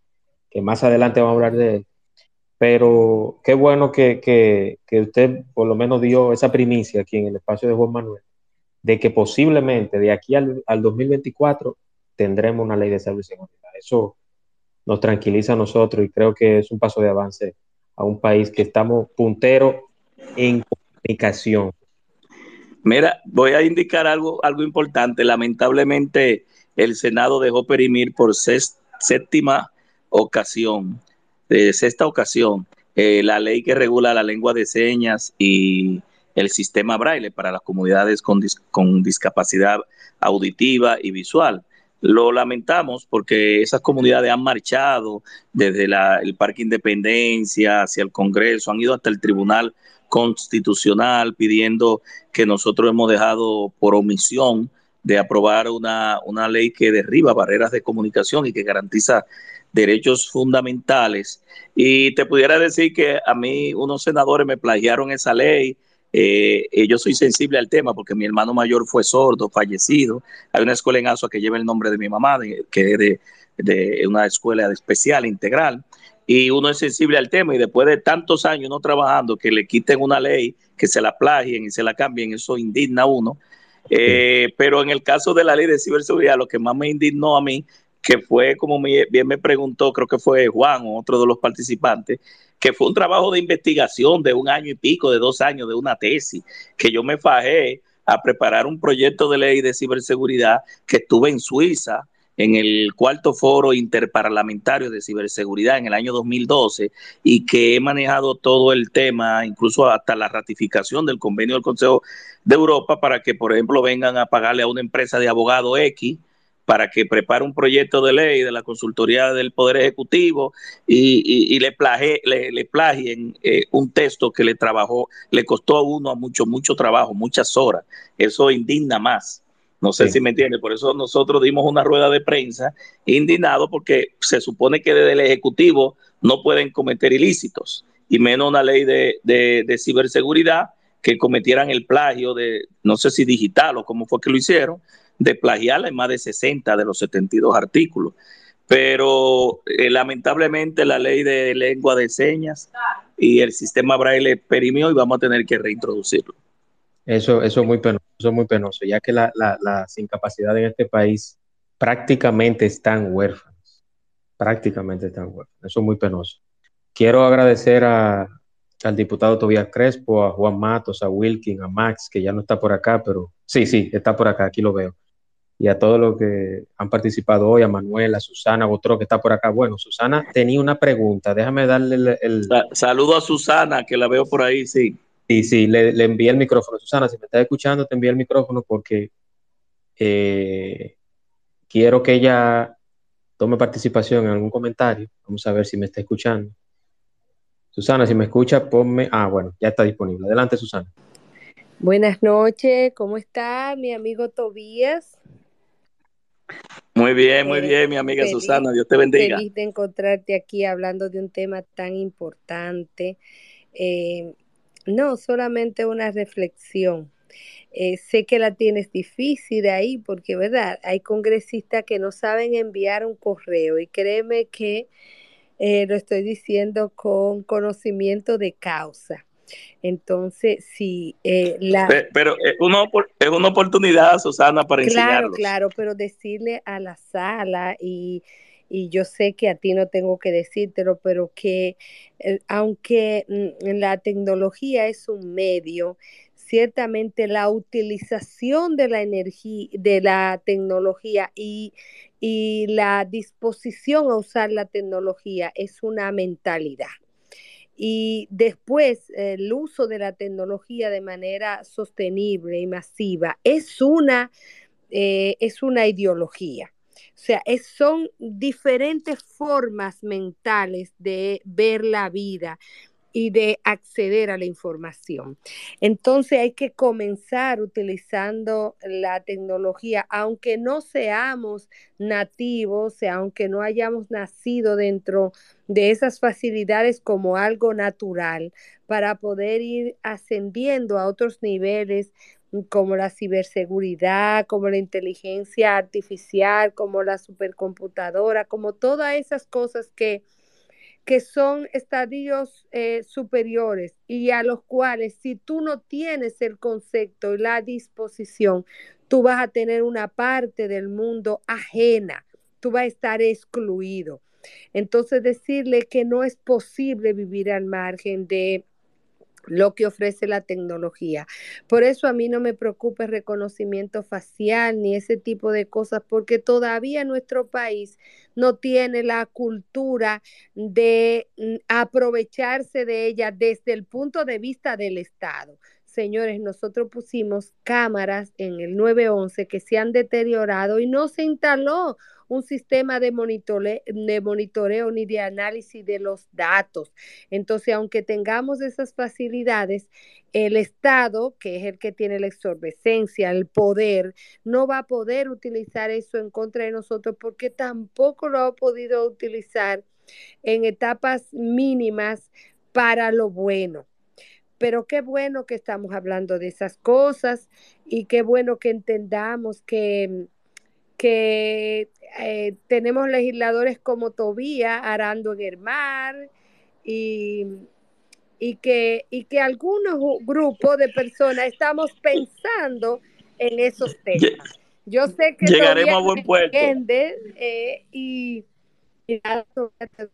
que más adelante vamos a hablar de él. Pero qué bueno que, que, que usted por lo menos dio esa primicia aquí en el espacio de Juan Manuel, de que posiblemente de aquí al, al 2024 tendremos una ley de salud y seguridad. Eso nos tranquiliza a nosotros y creo que es un paso de avance a un país que estamos punteros en comunicación. Mira, voy a indicar algo, algo importante. Lamentablemente, el Senado dejó perimir por séptima ocasión, de sexta ocasión, eh, la ley que regula la lengua de señas y el sistema braille para las comunidades con discapacidad auditiva y visual. Lo lamentamos porque esas comunidades han marchado desde el Parque Independencia hacia el Congreso, han ido hasta el Tribunal Constitucional pidiendo que nosotros hemos dejado por omisión de aprobar una, una ley que derriba barreras de comunicación y que garantiza derechos fundamentales. Y te pudiera decir que a mí unos senadores me plagiaron esa ley. Eh, eh, yo soy sensible al tema porque mi hermano mayor fue sordo, fallecido. Hay una escuela en Asua que lleva el nombre de mi mamá, que es de, de una escuela especial, integral y uno es sensible al tema y después de tantos años no trabajando que le quiten una ley, que se la plagien y se la cambien, eso indigna a uno. Eh, pero en el caso de la ley de ciberseguridad, lo que más me indignó a mí, que fue como bien me preguntó, creo que fue Juan o otro de los participantes, que fue un trabajo de investigación de un año y pico, de dos años, de una tesis, que yo me fajé a preparar un proyecto de ley de ciberseguridad que estuve en Suiza, en el cuarto foro interparlamentario de ciberseguridad en el año 2012 y que he manejado todo el tema, incluso hasta la ratificación del convenio del Consejo de Europa para que, por ejemplo, vengan a pagarle a una empresa de abogado X para que prepare un proyecto de ley de la consultoría del Poder Ejecutivo y, le, le, plagien eh, un texto que le trabajó, le costó a uno mucho, mucho trabajo, muchas horas. Eso indigna más. No sé si me entiende, por eso nosotros dimos una rueda de prensa indignado porque se supone que desde el Ejecutivo no pueden cometer ilícitos y menos una ley de, de, ciberseguridad que cometieran el plagio de, no sé si digital o cómo fue que lo hicieron, de plagiarla en más de 60 de los 72 artículos. Pero eh, lamentablemente la ley de lengua de señas y el sistema braille perimió y vamos a tener que reintroducirlo. Eso, eso es muy penoso, eso es muy penoso, ya que la, las incapacidades en este país prácticamente están huérfanas, prácticamente están huérfanas, eso es muy penoso. Quiero agradecer a, al diputado Tobias Crespo, a Juan Matos, a Wilkin, a Max, que ya no está por acá, pero sí, sí, está por acá, aquí lo veo. Y a todos los que han participado hoy, a Manuel, a Susana otro que está por acá. Bueno, Susana tenía una pregunta, déjame darle el... el... Saludo a Susana, que la veo por ahí, sí. Sí, sí, le, le, envié el micrófono. Susana, si me estás escuchando, te envié el micrófono porque eh, quiero que ella tome participación en algún comentario. Vamos a ver si me está escuchando. Susana, si me escucha, ponme. Ah, bueno, ya está disponible. Adelante, Susana. Buenas noches, ¿cómo está mi amigo Tobías? Muy bien, muy bien, mi amiga Susana, Dios te bendiga. Feliz de encontrarte aquí hablando de un tema tan importante. Eh, no, solamente una reflexión. Eh, sé que la tienes difícil ahí porque, ¿verdad? Hay congresistas que no saben enviar un correo y créeme que eh, lo estoy diciendo con conocimiento de causa. Entonces, sí, eh, la... Pero, es, una, es una oportunidad, Susana, para Claro, claro, pero decirle a la sala y y yo sé que a ti no tengo que decírtelo, pero que eh, aunque mm, la tecnología es un medio, ciertamente la utilización de la energía, de la tecnología y, y la disposición a usar la tecnología es una mentalidad. Y después el uso de la tecnología de manera sostenible y masiva es una, eh, es una ideología. O sea, son diferentes formas mentales de ver la vida y de acceder a la información. Entonces hay que comenzar utilizando la tecnología, aunque no seamos nativos, aunque no hayamos nacido dentro de esas facilidades como algo natural, para poder ir ascendiendo a otros niveles como la ciberseguridad, como la inteligencia artificial, como la supercomputadora, como todas esas cosas que, que son estadios eh, superiores y a los cuales si tú no tienes el concepto y la disposición, tú vas a tener una parte del mundo ajena, tú vas a estar excluido. Entonces decirle que no es posible vivir al margen de lo que ofrece la tecnología. Por eso a mí no me preocupa el reconocimiento facial ni ese tipo de cosas, porque todavía nuestro país no tiene la cultura de mm, aprovecharse de ella desde el punto de vista del Estado señores, nosotros pusimos cámaras en el 911 que se han deteriorado y no se instaló un sistema de, monitoreo ni de análisis de los datos. Entonces, aunque tengamos esas facilidades, el Estado, que es el que tiene la exorbecencia, el poder, no va a poder utilizar eso en contra de nosotros porque tampoco lo ha podido utilizar en etapas mínimas para lo bueno. Pero qué bueno que estamos hablando de esas cosas y qué bueno que entendamos que, que eh, tenemos legisladores como Tobía arando en el mar y, y, que, y que algunos grupos de personas estamos pensando en esos temas. Yo sé que llegaremos a buen puerto. Eh, y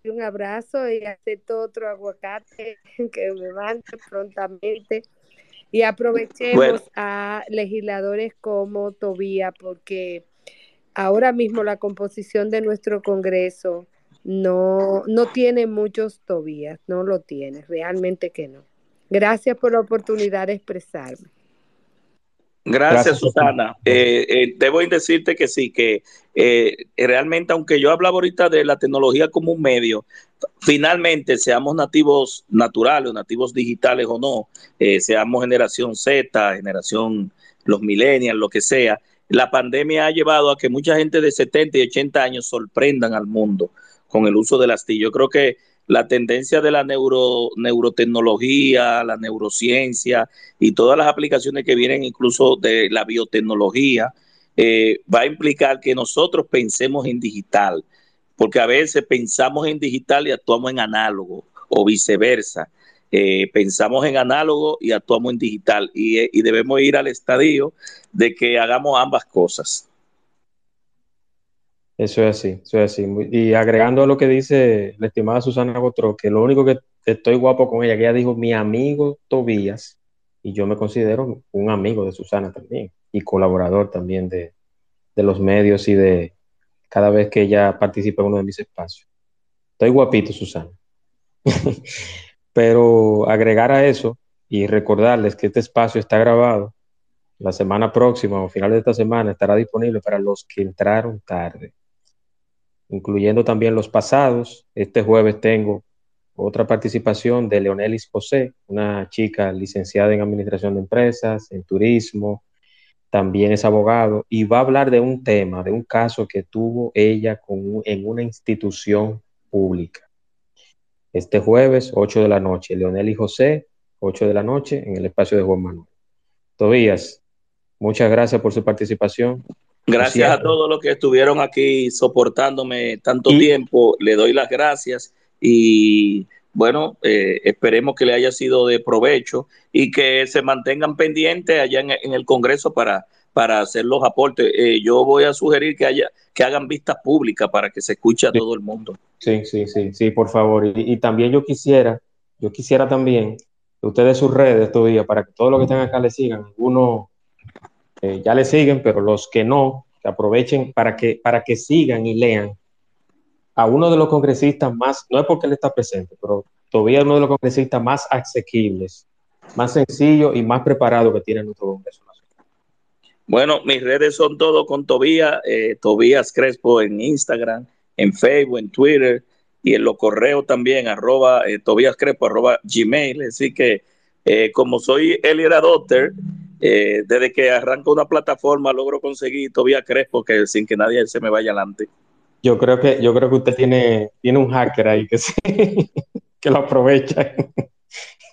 un abrazo y acepto otro aguacate que me mande prontamente. Y aprovechemos a legisladores como Tobía, porque ahora mismo la composición de nuestro Congreso no, no tiene muchos Tobías, no lo tiene, realmente que no. Gracias por la oportunidad de expresarme. Gracias, Susana. Eh, eh, debo decirte que sí, que eh, realmente, aunque yo hablaba ahorita de la tecnología como un medio, finalmente, seamos nativos naturales, nativos digitales o no, seamos generación Z, generación los millennials, lo que sea, la pandemia ha llevado a que mucha gente de 70 y 80 años sorprendan al mundo con el uso de las TIC. Yo creo que la tendencia de la neuro, neurotecnología, la neurociencia y todas las aplicaciones que vienen incluso de la biotecnología, eh, va a implicar que nosotros pensemos en digital, porque a veces pensamos en digital y actuamos en análogo o viceversa. Eh, pensamos en análogo y actuamos en digital y, y debemos ir al estadio de que hagamos ambas cosas. Eso es así, eso es así. Y agregando a lo que dice la estimada Susana Gotro, que lo único que estoy guapo con ella, que ella dijo mi amigo Tobías, y yo me considero un amigo de Susana también, y colaborador también de, de los medios y de cada vez que ella participa en uno de mis espacios. Estoy guapito, Susana. Pero agregar a eso y recordarles que este espacio está grabado la semana próxima o final de esta semana estará disponible para los que entraron tarde incluyendo también los pasados. Este jueves tengo otra participación de Leonelis José, una chica licenciada en Administración de Empresas, en Turismo, también es abogado, y va a hablar de un tema, de un caso que tuvo ella con, en una institución pública. Este jueves, 8 de la noche, Leonelis José, 8 de la noche, en el espacio de Juan Manuel. Tobías, muchas gracias por su participación. Gracias a todos los que estuvieron aquí soportándome tanto tiempo. Le doy las gracias y bueno, eh, esperemos que le haya sido de provecho y que se mantengan pendientes allá en, el Congreso para, para hacer los aportes. Eh, yo voy a sugerir que haya que hagan vistas públicas para que se escuche a todo el mundo. Sí, sí, sí, sí, por favor. Y, también yo quisiera, yo quisiera también que ustedes sus redes todavía para que todos los que están acá le sigan. Algunos eh, ya le siguen, pero los que no, que aprovechen para que, para que sigan y lean a uno de los congresistas más, no es porque él está presente, pero todavía uno de los congresistas más asequibles, más sencillo y más preparado que tiene nuestro Congreso Nacional. Bueno, mis redes son todo con Tobías, eh, Tobías Crespo en Instagram, en Facebook, en Twitter y en los correos también, arroba eh, Tobías Crespo, arroba Gmail. Así que eh, como soy Eliera Doctor, eh, desde que arranco una plataforma logro conseguir todavía Crespo que sin que nadie se me vaya adelante. Yo creo que, yo creo que usted tiene, tiene un hacker ahí que, que lo aprovecha.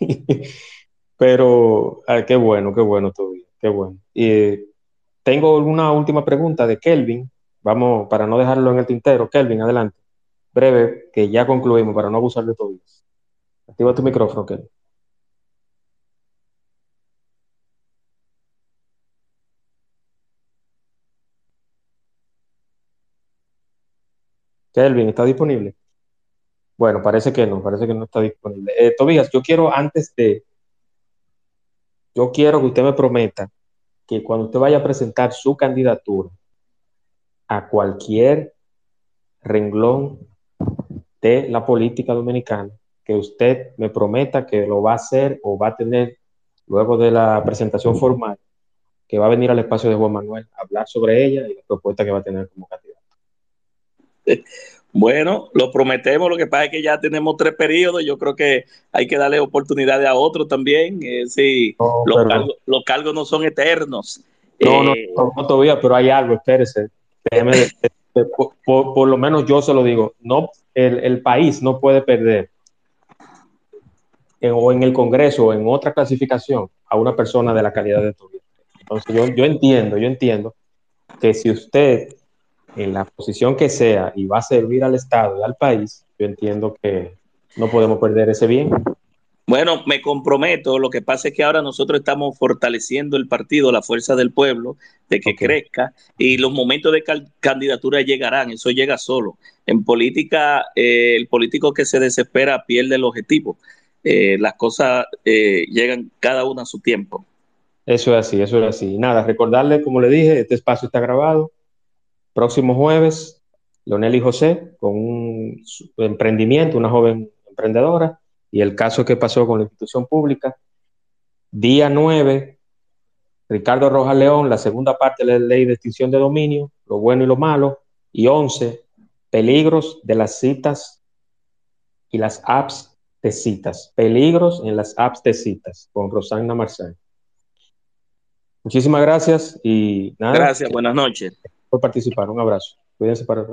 Pero ah, qué bueno, qué bueno todavía, qué bueno. Y tengo una última pregunta de Kelvin. Vamos, para no dejarlo en el tintero. Kelvin, adelante. Breve, que ya concluimos para no abusar de todo. Activa tu micrófono, Kelvin. Kelvin, ¿está disponible? Bueno, parece que no, parece que no está disponible. Eh, Tobías, yo quiero antes de, yo quiero que usted me prometa que cuando usted vaya a presentar su candidatura a cualquier renglón de la política dominicana, que usted me prometa que lo va a hacer o va a tener luego de la presentación formal, que va a venir al espacio de Juan Manuel a hablar sobre ella y la propuesta que va a tener como candidato. Bueno, lo prometemos, lo que pasa es que ya tenemos tres periodos, yo creo que hay que darle oportunidades a otros también, eh, sí, No, los, cargos, los cargos no son eternos. No, no, Eh, no, no todavía, pero hay algo, espérese. Déjeme de- de- por, por- por lo menos yo se lo digo, no, el, el país no puede perder en- o en el Congreso o en otra clasificación a una persona de la calidad de Tobías. Entonces yo, yo entiendo, yo entiendo que si usted en la posición que sea y va a servir al Estado y al país, yo entiendo que no podemos perder ese bien. Bueno, me comprometo. Lo que pasa es que ahora nosotros estamos fortaleciendo el partido, la fuerza del pueblo, de que crezca y los momentos de candidatura llegarán. Eso llega solo. En política, eh, el político que se desespera pierde el objetivo. Eh, las cosas eh, llegan cada una a su tiempo. Eso es así, eso es así. Nada, recordarle, como le dije, este espacio está grabado. Próximo jueves, Leonel y José con un emprendimiento, una joven emprendedora, y el caso que pasó con la institución pública. Día 9, Ricardo Rojas León, la segunda parte de la ley de extinción de dominio, lo bueno y lo malo. Y 11, peligros de las citas y las apps de citas. Peligros en las apps de citas, con Rosana Marzán. Muchísimas gracias y nada. Gracias, buenas noches. Por participar. Un abrazo. Cuídense para.